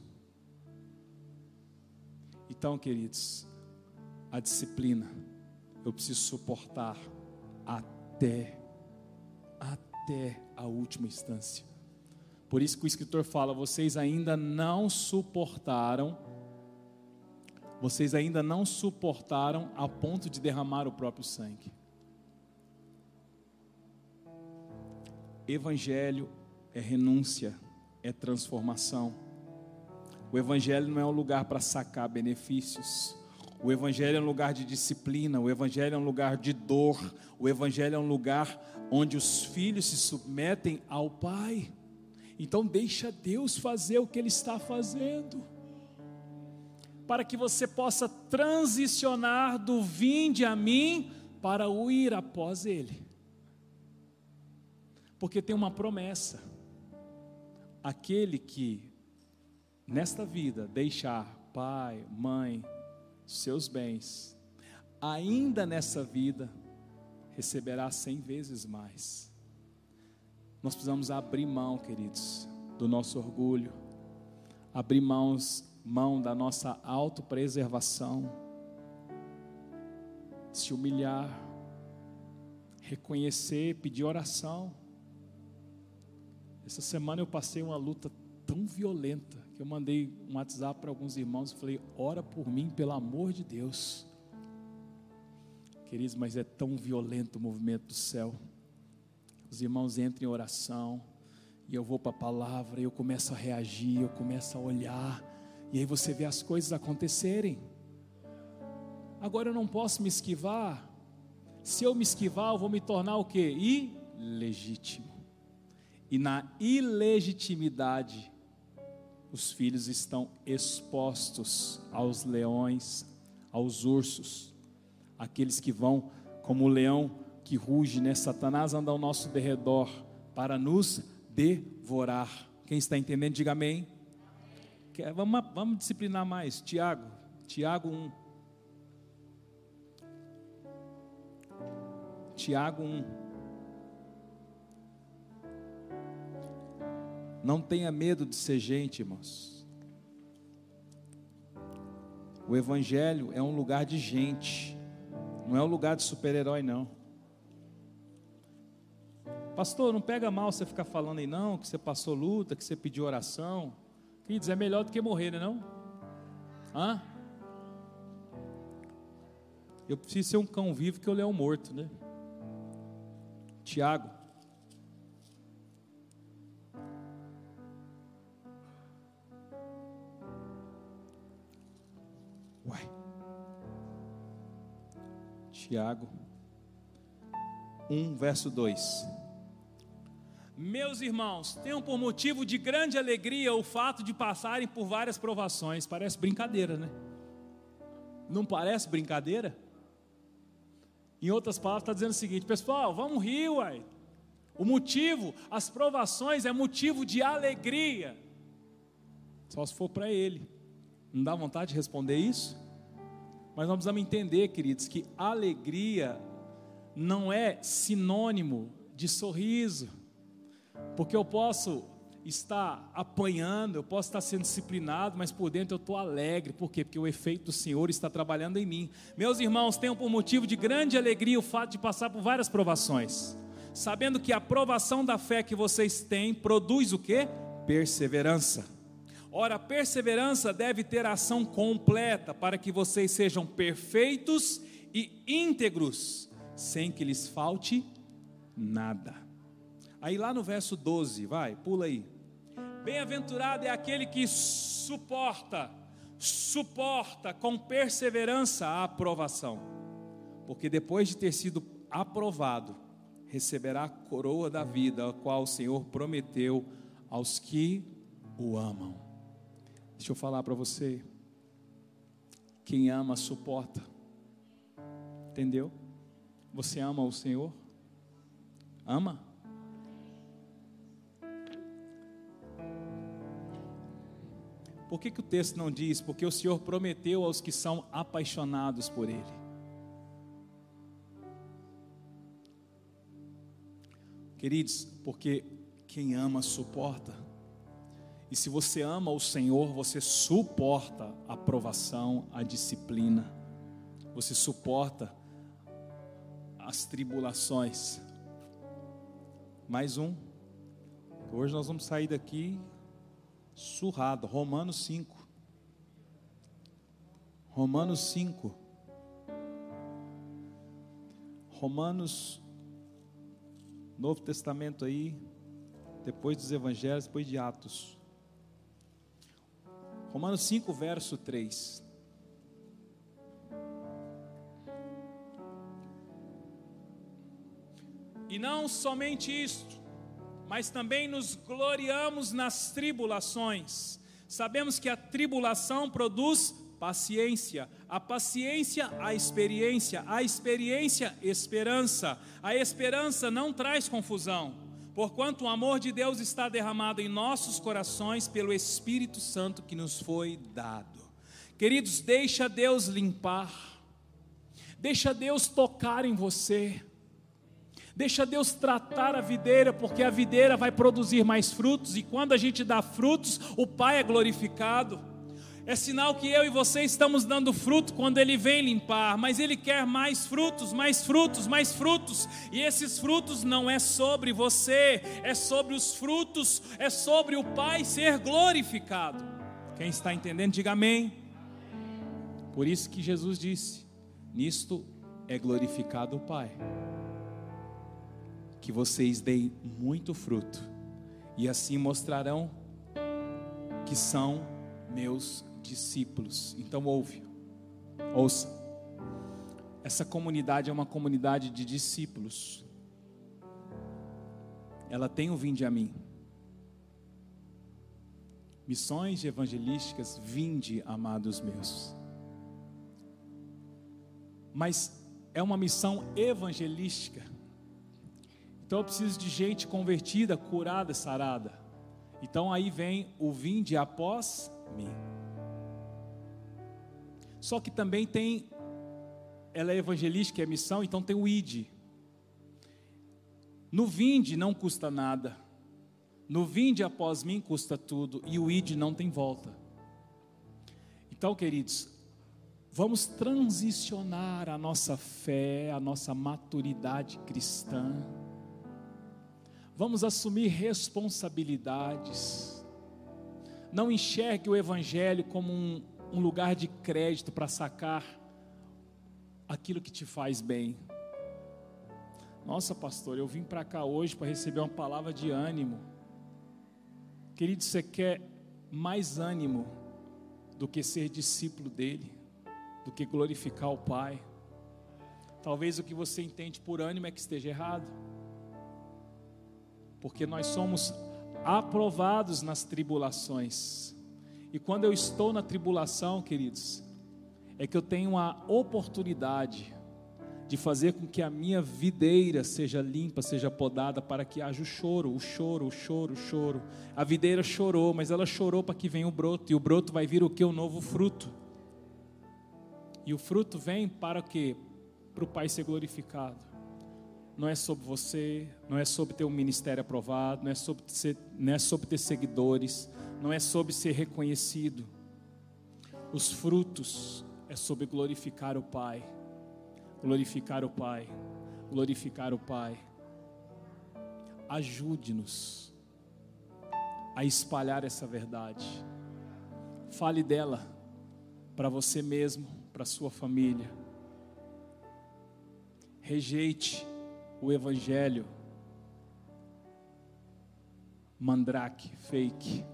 Então, queridos, a disciplina eu preciso suportar até até a última instância. Por isso que o escritor fala: vocês ainda não suportaram, vocês ainda não suportaram a ponto de derramar o próprio sangue. Evangelho é renúncia, é transformação. O Evangelho não é um lugar para sacar benefícios. O Evangelho é um lugar de disciplina, o Evangelho é um lugar de dor, o Evangelho é um lugar onde os filhos se submetem ao Pai. Então, deixa Deus fazer o que Ele está fazendo, para que você possa transicionar do vinde a mim para o ir após Ele, porque tem uma promessa: aquele que nesta vida deixar pai, mãe, seus bens, ainda nessa vida, receberá cem vezes mais. Nós precisamos abrir mão, queridos, do nosso orgulho, abrir mãos, mão da nossa autopreservação, se humilhar, reconhecer, pedir oração. Essa semana eu passei uma luta tão violenta eu mandei um WhatsApp para alguns irmãos e falei: ora por mim, pelo amor de Deus. Queridos, mas é tão violento o movimento do céu. Os irmãos entram em oração, e eu vou para a palavra, e eu começo a reagir, eu começo a olhar, e aí você vê as coisas acontecerem. Agora eu não posso me esquivar. Se eu me esquivar, eu vou me tornar o que? Ilegítimo. E na ilegitimidade, os filhos estão expostos aos leões, aos ursos, aqueles que vão, como o leão que ruge, né? Satanás anda ao nosso derredor para nos devorar. Quem está entendendo, diga amém. Vamos, vamos disciplinar mais. Tiago, Tiago 1. Tiago 1. Não tenha medo de ser gente, irmãos. O Evangelho é um lugar de gente, não é um lugar de super-herói, não. Pastor, não pega mal você ficar falando aí, não, que você passou luta, que você pediu oração. Queridos, é melhor do que morrer, não é? Não? Eu preciso ser um cão vivo que eu leão morto, né? Tiago Tiago 1, verso 2. Meus irmãos, tenham por motivo de grande alegria o fato de passarem por várias provações. Parece brincadeira, né? Não parece brincadeira? Em outras palavras, está dizendo o seguinte: pessoal, vamos rir, uai. O motivo, as provações é motivo de alegria. Só se for para ele. Não dá vontade de responder isso? Mas nós precisamos entender, queridos, que alegria não é sinônimo de sorriso, porque eu posso estar apanhando, eu posso estar sendo disciplinado, mas por dentro eu estou alegre, por quê? Porque o efeito do Senhor está trabalhando em mim. Meus irmãos, tenham por motivo de grande alegria o fato de passar por várias provações, sabendo que a provação da fé que vocês têm produz o que? Perseverança. Ora, a perseverança deve ter ação completa para que vocês sejam perfeitos e íntegros, sem que lhes falte nada. Aí lá no verso 12, vai, pula aí. Bem-aventurado é aquele que suporta, suporta com perseverança a aprovação, porque depois de ter sido aprovado, receberá a coroa da vida, a qual o Senhor prometeu aos que o amam. Deixa eu falar para você. Quem ama, suporta. Entendeu? Você ama o Senhor? Ama? Por que, que o texto não diz? Porque o Senhor prometeu aos que são apaixonados por Ele. Queridos, porque quem ama suporta. E se você ama o Senhor, você suporta a provação, a disciplina. Você suporta as tribulações. Mais um. Hoje nós vamos sair daqui surrado. Romanos 5. Romanos 5. Romanos, Novo Testamento aí, depois dos Evangelhos, depois de Atos. Romanos 5, verso 3. E não somente isto, mas também nos gloriamos nas tribulações. Sabemos que a tribulação produz paciência, a paciência, a experiência, a experiência, esperança. A esperança não traz confusão, porquanto o amor de Deus está derramado em nossos corações pelo Espírito Santo que nos foi dado. Queridos, deixa Deus limpar, deixa Deus tocar em você. Deixa Deus tratar a videira, porque a videira vai produzir mais frutos, e quando a gente dá frutos, o Pai é glorificado. É sinal que eu e você estamos dando fruto quando Ele vem limpar, mas Ele quer mais frutos, mais frutos, mais frutos, e esses frutos não é sobre você, é sobre os frutos, é sobre o Pai ser glorificado. Quem está entendendo, diga amém. Por isso que Jesus disse: Nisto é glorificado o Pai que vocês deem muito fruto, e assim mostrarão que são meus discípulos. Então ouve, ouça. Essa comunidade é uma comunidade de discípulos. Ela tem o vinde a mim. Missões evangelísticas, vinde, amados meus. Mas é uma missão evangelística então eu preciso de gente convertida, curada, sarada. Então aí vem o vinde após mim. Só que também tem, ela é evangelística, é missão, então tem o id. No vinde não custa nada. No vinde após mim custa tudo. E o id não tem volta. Então, queridos, vamos transicionar a nossa fé, a nossa maturidade cristã Vamos assumir responsabilidades. Não enxergue o Evangelho como um, um lugar de crédito para sacar aquilo que te faz bem. Nossa, pastor, eu vim para cá hoje para receber uma palavra de ânimo. Querido, você quer mais ânimo do que ser discípulo dele, do que glorificar o Pai. Talvez o que você entende por ânimo é que esteja errado porque nós somos aprovados nas tribulações. E quando eu estou na tribulação, queridos, é que eu tenho a oportunidade de fazer com que a minha videira seja limpa, seja podada, para que haja o choro, o choro, o choro, o choro. A videira chorou, mas ela chorou para que venha o broto, e o broto vai vir o que? O novo fruto. E o fruto vem para o que? Para o Pai ser glorificado não é sobre você, não é sobre ter um ministério aprovado, não é sobre, ser, não é sobre ter seguidores, não é sobre ser reconhecido. Os frutos é sobre glorificar o Pai, glorificar o Pai, glorificar o Pai. Ajude-nos a espalhar essa verdade. Fale dela para você mesmo, para sua família. Rejeite o evangelho mandrake, fake.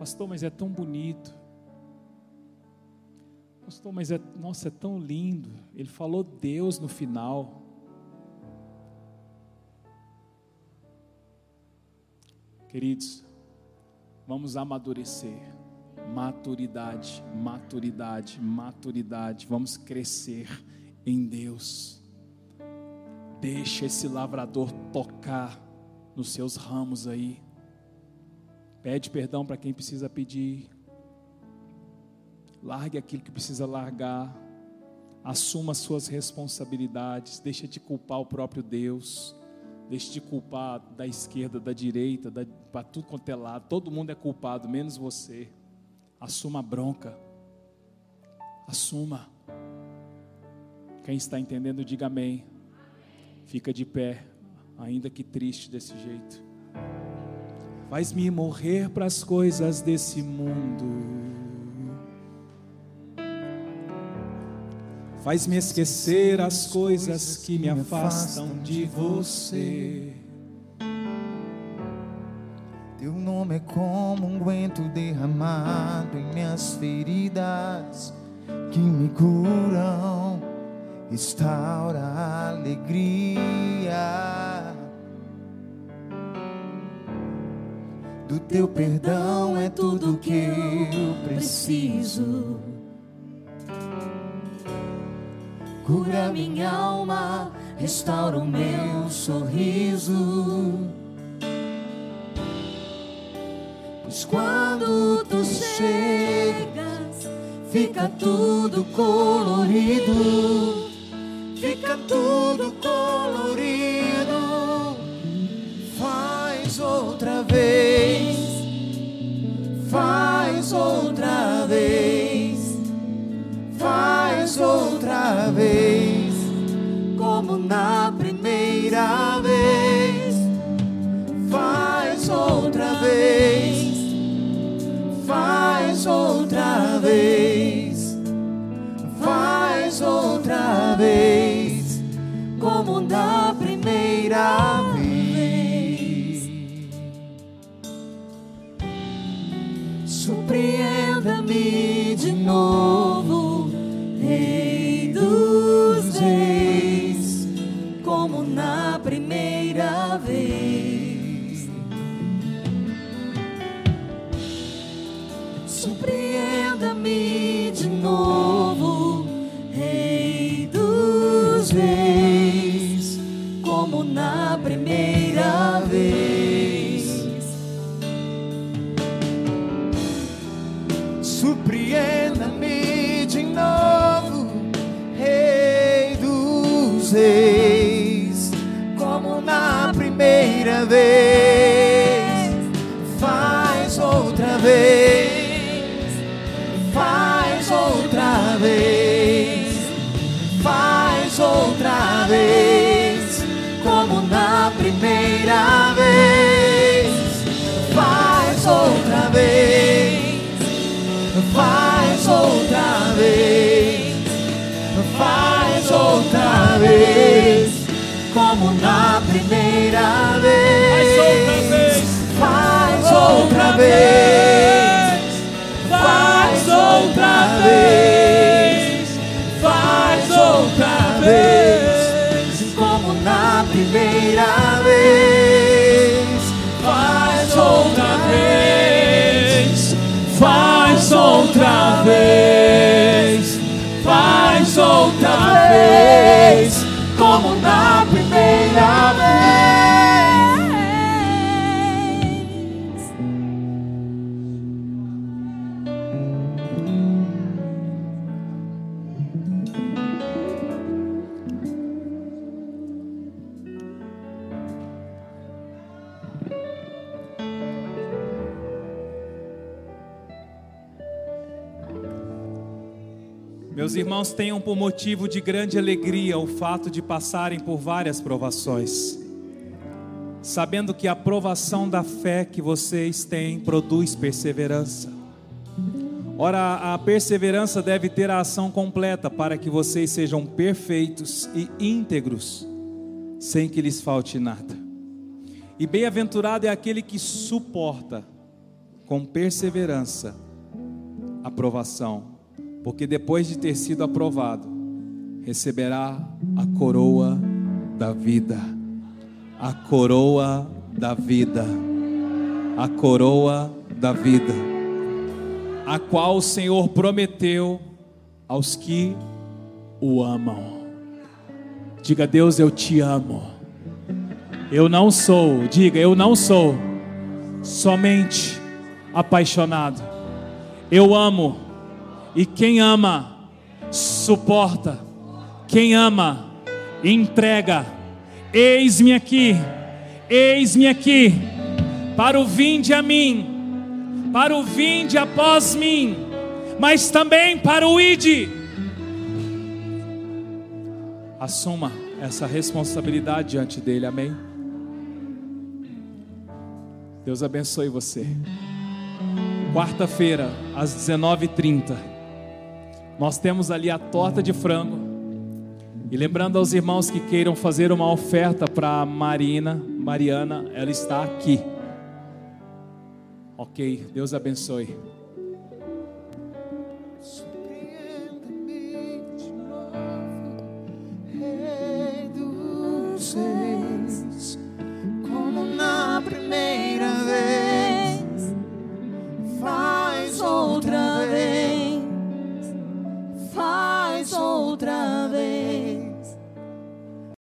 Pastor, mas é tão bonito. Pastor, mas é, nossa, é tão lindo. Ele falou Deus no final. Queridos, vamos amadurecer Maturidade, maturidade, maturidade. Vamos crescer em Deus. Deixa esse lavrador tocar nos seus ramos aí. Pede perdão para quem precisa pedir. Largue aquilo que precisa largar. Assuma as suas responsabilidades. Deixa de culpar o próprio Deus. Deixe de culpar da esquerda, da direita, para tudo quanto é lado. Todo mundo é culpado, menos você. Assuma a bronca. Assuma. Quem está entendendo, diga amém. Fica de pé, ainda que triste desse jeito. Faz-me morrer para as coisas desse mundo. Faz-me esquecer as coisas que me afastam de você. Teu nome é como um guento derramado em minhas feridas que me curam, restaura alegria. Do teu perdão é tudo que eu preciso. Cura minha alma, restaura o meu sorriso. Pois quando tu chegas, fica tudo colorido. Fica tudo colorido. Outra vez. Vez, faz outra vez, Meus irmãos, tenham por motivo de grande alegria o fato de passarem por várias provações, sabendo que a provação da fé que vocês têm produz perseverança. Ora, a perseverança deve ter a ação completa para que vocês sejam perfeitos e íntegros, sem que lhes falte nada. E bem-aventurado é aquele que suporta com perseverança a provação porque depois de ter sido aprovado, receberá a coroa da vida. A coroa da vida. A coroa da vida. a qual o Senhor prometeu aos que o amam. Diga, Deus, eu te amo. Eu não sou, diga, eu não sou somente apaixonado. Eu amo. E quem ama, suporta. Quem ama, entrega. Eis-me aqui. Eis-me aqui. Para o vinde a mim. Para o vinde após mim. Mas também para o ide. Assuma essa responsabilidade diante dele. Amém. Deus abençoe você. Quarta-feira, às 19h30, nós temos ali a torta de frango. E lembrando aos irmãos que queiram fazer uma oferta para Marina, Mariana, ela está aqui. Ok, Deus abençoe. Surpreenda-me de faz outra vez.